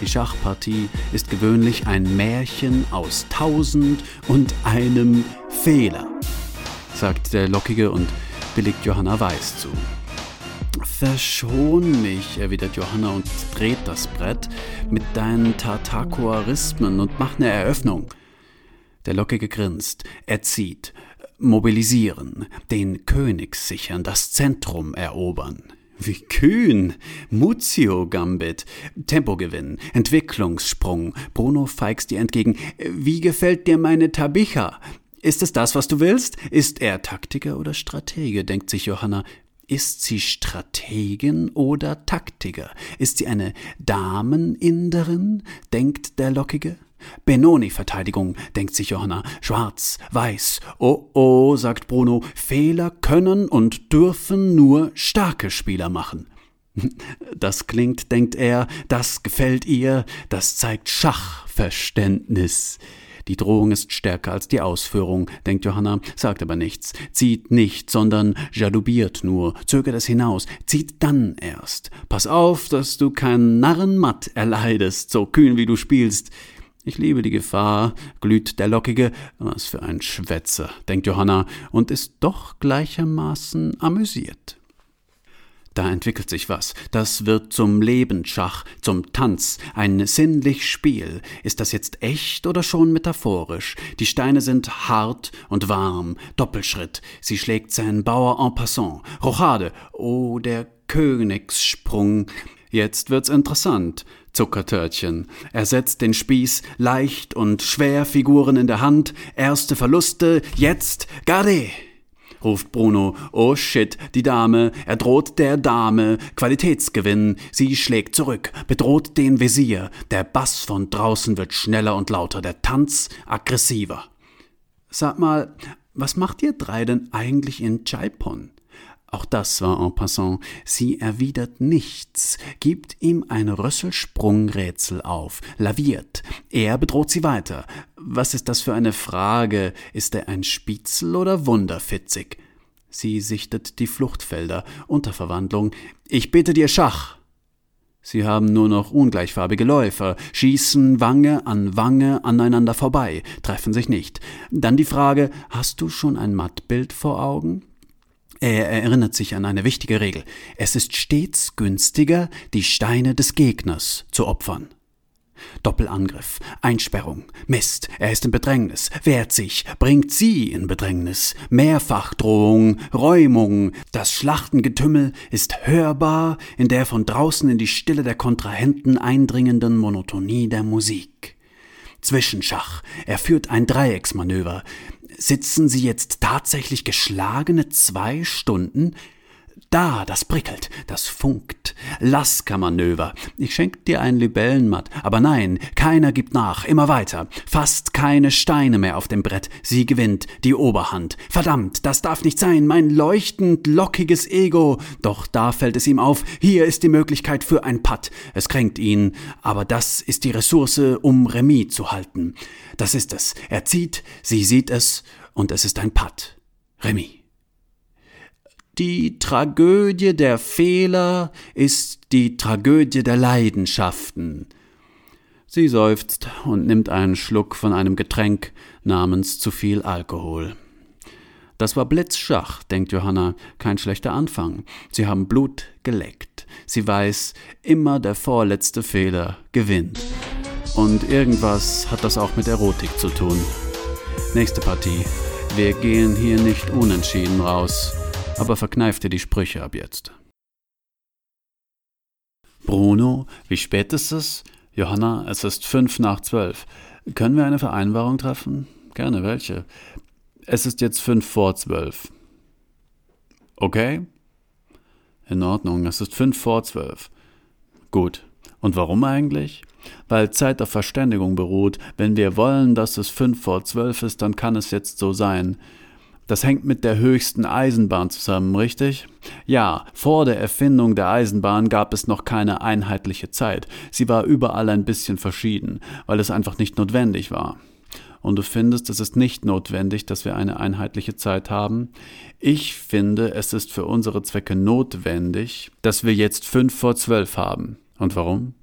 Die Schachpartie ist gewöhnlich ein Märchen aus tausend und einem Fehler, sagt der Lockige und billigt Johanna Weiß zu. Verschon mich, erwidert Johanna und dreht das Brett mit deinen Tartakoarismen und macht eine Eröffnung. Der Lockige grinst, er zieht, mobilisieren, den König sichern, das Zentrum erobern. Wie kühn! Muzio Gambit, Tempogewinn, Entwicklungssprung. Bruno feigst dir entgegen. Wie gefällt dir meine Tabicha? Ist es das, was du willst? Ist er Taktiker oder Stratege? denkt sich Johanna. Ist sie Strategin oder Taktiker? Ist sie eine Dameninderin? denkt der Lockige. Benoni-Verteidigung, denkt sich Johanna. Schwarz, weiß. Oh oh, sagt Bruno. Fehler können und dürfen nur starke Spieler machen. Das klingt, denkt er, das gefällt ihr, das zeigt Schachverständnis. Die Drohung ist stärker als die Ausführung, denkt Johanna, sagt aber nichts, zieht nicht, sondern jaloubiert nur, zögert es hinaus, zieht dann erst. Pass auf, dass du keinen Narrenmatt erleidest, so kühn wie du spielst. Ich liebe die Gefahr, glüht der Lockige. Was für ein Schwätzer, denkt Johanna, und ist doch gleichermaßen amüsiert. Da entwickelt sich was. Das wird zum Lebensschach, zum Tanz, ein sinnlich Spiel. Ist das jetzt echt oder schon metaphorisch? Die Steine sind hart und warm. Doppelschritt. Sie schlägt seinen Bauer en passant. Rochade. Oh, der Königssprung. Jetzt wird's interessant. Zuckertörtchen. Er setzt den Spieß leicht und schwer Figuren in der Hand. Erste Verluste. Jetzt Garde. Ruft Bruno. Oh shit, die Dame, er droht der Dame. Qualitätsgewinn. Sie schlägt zurück, bedroht den Visier. Der Bass von draußen wird schneller und lauter, der Tanz aggressiver. Sag mal, was macht ihr drei denn eigentlich in Chaipon? Auch das war en passant. Sie erwidert nichts, gibt ihm ein Rösselsprungrätsel auf, laviert. Er bedroht sie weiter. Was ist das für eine Frage? Ist er ein Spitzel oder wunderfitzig? Sie sichtet die Fluchtfelder, Unterverwandlung. Ich bitte dir Schach. Sie haben nur noch ungleichfarbige Läufer, schießen Wange an Wange aneinander vorbei, treffen sich nicht. Dann die Frage, hast du schon ein Mattbild vor Augen? Er erinnert sich an eine wichtige Regel. Es ist stets günstiger, die Steine des Gegners zu opfern. Doppelangriff, Einsperrung, Mist, er ist in Bedrängnis, wehrt sich, bringt sie in Bedrängnis, Mehrfachdrohung, Räumung, das Schlachtengetümmel ist hörbar in der von draußen in die Stille der Kontrahenten eindringenden Monotonie der Musik. Zwischenschach, er führt ein Dreiecksmanöver, Sitzen Sie jetzt tatsächlich geschlagene zwei Stunden? Da, das prickelt, das funkt. Lasker-Manöver. Ich schenk dir ein Libellenmatt. Aber nein, keiner gibt nach. Immer weiter. Fast keine Steine mehr auf dem Brett. Sie gewinnt die Oberhand. Verdammt, das darf nicht sein. Mein leuchtend lockiges Ego. Doch da fällt es ihm auf. Hier ist die Möglichkeit für ein Putt. Es kränkt ihn. Aber das ist die Ressource, um Remis zu halten. Das ist es. Er zieht, sie sieht es. Und es ist ein Putt. Remis. Die Tragödie der Fehler ist die Tragödie der Leidenschaften. Sie seufzt und nimmt einen Schluck von einem Getränk namens zu viel Alkohol. Das war Blitzschach, denkt Johanna, kein schlechter Anfang. Sie haben Blut geleckt. Sie weiß, immer der vorletzte Fehler gewinnt. Und irgendwas hat das auch mit Erotik zu tun. Nächste Partie. Wir gehen hier nicht unentschieden raus aber verkneif dir die Sprüche ab jetzt. Bruno, wie spät ist es? Johanna, es ist fünf nach zwölf. Können wir eine Vereinbarung treffen? Gerne, welche? Es ist jetzt fünf vor zwölf. Okay? In Ordnung, es ist fünf vor zwölf. Gut. Und warum eigentlich? Weil Zeit auf Verständigung beruht. Wenn wir wollen, dass es fünf vor zwölf ist, dann kann es jetzt so sein. Das hängt mit der höchsten Eisenbahn zusammen, richtig? Ja, vor der Erfindung der Eisenbahn gab es noch keine einheitliche Zeit. Sie war überall ein bisschen verschieden, weil es einfach nicht notwendig war. Und du findest, es ist nicht notwendig, dass wir eine einheitliche Zeit haben? Ich finde, es ist für unsere Zwecke notwendig, dass wir jetzt fünf vor zwölf haben. Und warum?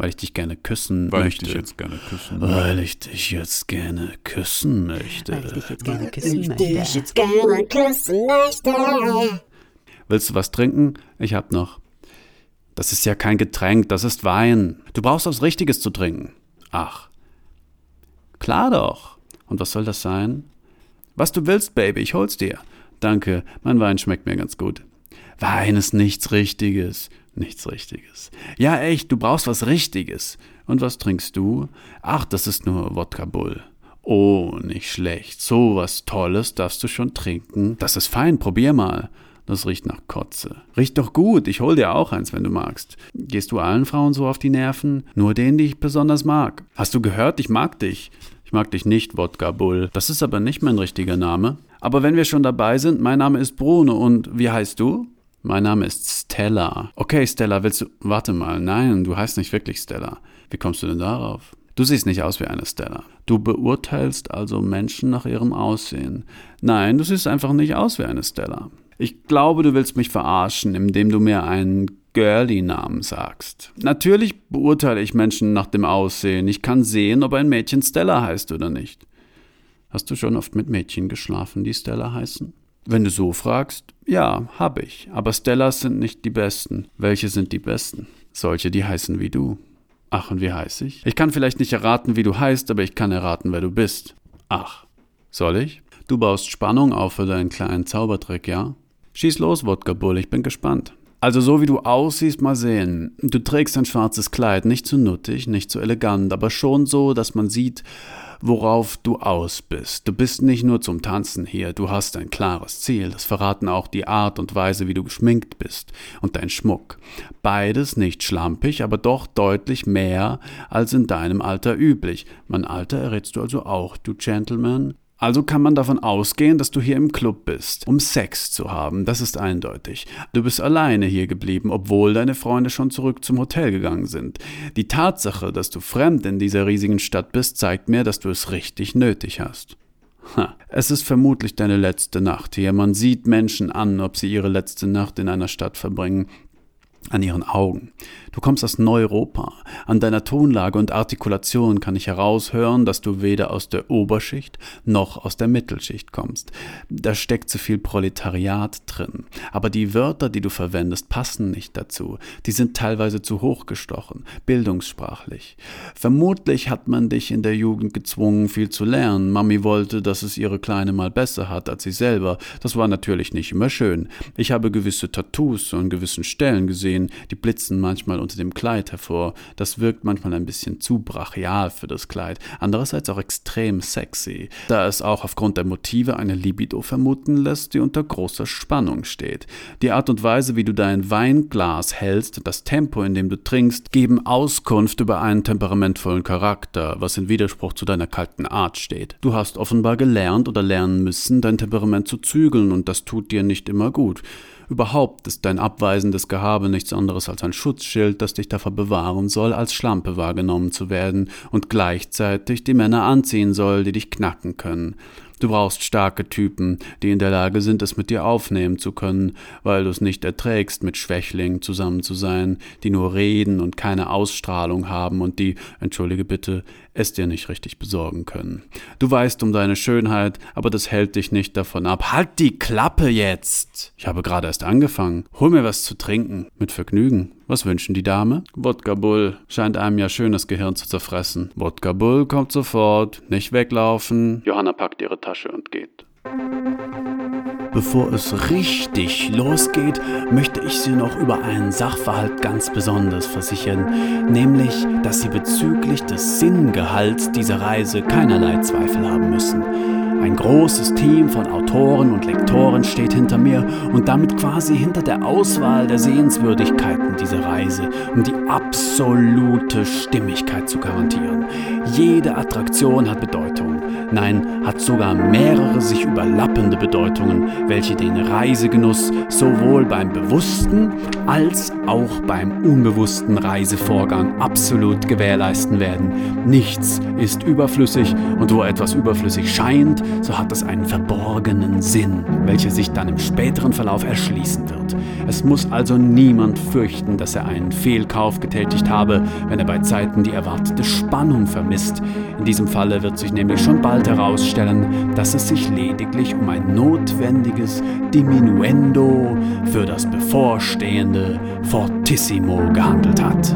Weil ich dich gerne küssen Weil möchte. ich dich jetzt gerne küssen Weil ich dich jetzt gerne küssen möchte. Weil ich dich jetzt gerne küssen Ich möchte. dich jetzt gerne küssen möchte. Willst du was trinken? Ich hab noch. Das ist ja kein Getränk, das ist Wein. Du brauchst was Richtiges zu trinken. Ach. Klar doch. Und was soll das sein? Was du willst, Baby, ich hol's dir. Danke, mein Wein schmeckt mir ganz gut. Wein ist nichts Richtiges. Nichts Richtiges. Ja, echt, du brauchst was Richtiges. Und was trinkst du? Ach, das ist nur Wodka Bull. Oh, nicht schlecht. So was Tolles darfst du schon trinken. Das ist fein, probier mal. Das riecht nach Kotze. Riecht doch gut, ich hol dir auch eins, wenn du magst. Gehst du allen Frauen so auf die Nerven? Nur denen, die ich besonders mag. Hast du gehört, ich mag dich. Ich mag dich nicht, Wodka Bull. Das ist aber nicht mein richtiger Name. Aber wenn wir schon dabei sind, mein Name ist Bruno und wie heißt du? Mein Name ist Stella. Okay, Stella, willst du. Warte mal, nein, du heißt nicht wirklich Stella. Wie kommst du denn darauf? Du siehst nicht aus wie eine Stella. Du beurteilst also Menschen nach ihrem Aussehen. Nein, du siehst einfach nicht aus wie eine Stella. Ich glaube, du willst mich verarschen, indem du mir einen Girly-Namen sagst. Natürlich beurteile ich Menschen nach dem Aussehen. Ich kann sehen, ob ein Mädchen Stella heißt oder nicht. Hast du schon oft mit Mädchen geschlafen, die Stella heißen? Wenn du so fragst, ja, hab ich. Aber Stellas sind nicht die besten. Welche sind die besten? Solche, die heißen wie du. Ach, und wie heiß ich? Ich kann vielleicht nicht erraten, wie du heißt, aber ich kann erraten, wer du bist. Ach, soll ich? Du baust Spannung auf für deinen kleinen Zaubertrick, ja? Schieß los, Wodka Bull, ich bin gespannt. Also so wie du aussiehst, mal sehen. Du trägst ein schwarzes Kleid, nicht zu nuttig, nicht zu elegant, aber schon so, dass man sieht, worauf du aus bist. Du bist nicht nur zum Tanzen hier, du hast ein klares Ziel. Das verraten auch die Art und Weise, wie du geschminkt bist und dein Schmuck. Beides nicht schlampig, aber doch deutlich mehr als in deinem Alter üblich. Mein Alter errätst du also auch, du Gentleman. Also kann man davon ausgehen, dass du hier im Club bist, um Sex zu haben, das ist eindeutig. Du bist alleine hier geblieben, obwohl deine Freunde schon zurück zum Hotel gegangen sind. Die Tatsache, dass du fremd in dieser riesigen Stadt bist, zeigt mir, dass du es richtig nötig hast. Ha. Es ist vermutlich deine letzte Nacht hier. Man sieht Menschen an, ob sie ihre letzte Nacht in einer Stadt verbringen an ihren Augen. Du kommst aus Neuropa. An deiner Tonlage und Artikulation kann ich heraushören, dass du weder aus der Oberschicht noch aus der Mittelschicht kommst. Da steckt zu viel Proletariat drin. Aber die Wörter, die du verwendest, passen nicht dazu. Die sind teilweise zu hochgestochen, bildungssprachlich. Vermutlich hat man dich in der Jugend gezwungen, viel zu lernen. Mami wollte, dass es ihre Kleine mal besser hat als sie selber. Das war natürlich nicht immer schön. Ich habe gewisse Tattoos an gewissen Stellen gesehen, die blitzen manchmal unter dem Kleid hervor. Das wirkt manchmal ein bisschen zu brachial für das Kleid, andererseits auch extrem sexy, da es auch aufgrund der Motive eine Libido vermuten lässt, die unter großer Spannung steht. Die Art und Weise, wie du dein Weinglas hältst und das Tempo, in dem du trinkst, geben Auskunft über einen temperamentvollen Charakter, was in Widerspruch zu deiner kalten Art steht. Du hast offenbar gelernt oder lernen müssen, dein Temperament zu zügeln, und das tut dir nicht immer gut. Überhaupt ist dein abweisendes Gehabe nichts anderes als ein Schutzschild, das dich davor bewahren soll, als Schlampe wahrgenommen zu werden und gleichzeitig die Männer anziehen soll, die dich knacken können. Du brauchst starke Typen, die in der Lage sind, es mit dir aufnehmen zu können, weil du es nicht erträgst, mit Schwächlingen zusammen zu sein, die nur reden und keine Ausstrahlung haben und die, entschuldige bitte, es dir nicht richtig besorgen können. Du weißt um deine Schönheit, aber das hält dich nicht davon ab. Halt die Klappe jetzt! Ich habe gerade erst angefangen. Hol mir was zu trinken. Mit Vergnügen. Was wünschen die Dame? Wodka Bull. Scheint einem ja schön das Gehirn zu zerfressen. Wodka Bull kommt sofort. Nicht weglaufen. Johanna packt ihre Tasche und geht. Bevor es richtig losgeht, möchte ich Sie noch über einen Sachverhalt ganz besonders versichern, nämlich, dass Sie bezüglich des Sinngehalts dieser Reise keinerlei Zweifel haben müssen. Ein großes Team von Autoren und Lektoren steht hinter mir und damit quasi hinter der Auswahl der Sehenswürdigkeiten dieser Reise, um die absolute Stimmigkeit zu garantieren. Jede Attraktion hat Bedeutung. Nein, hat sogar mehrere sich überlappende Bedeutungen, welche den Reisegenuss sowohl beim bewussten als auch beim unbewussten Reisevorgang absolut gewährleisten werden. Nichts ist überflüssig und wo etwas überflüssig scheint, so hat es einen verborgenen Sinn, welcher sich dann im späteren Verlauf erschließen wird. Es muss also niemand fürchten, dass er einen Fehlkauf getätigt habe, wenn er bei Zeiten die erwartete Spannung vermisst. In diesem Falle wird sich nämlich schon bald herausstellen, dass es sich lediglich um ein notwendiges Diminuendo für das bevorstehende Fortissimo gehandelt hat.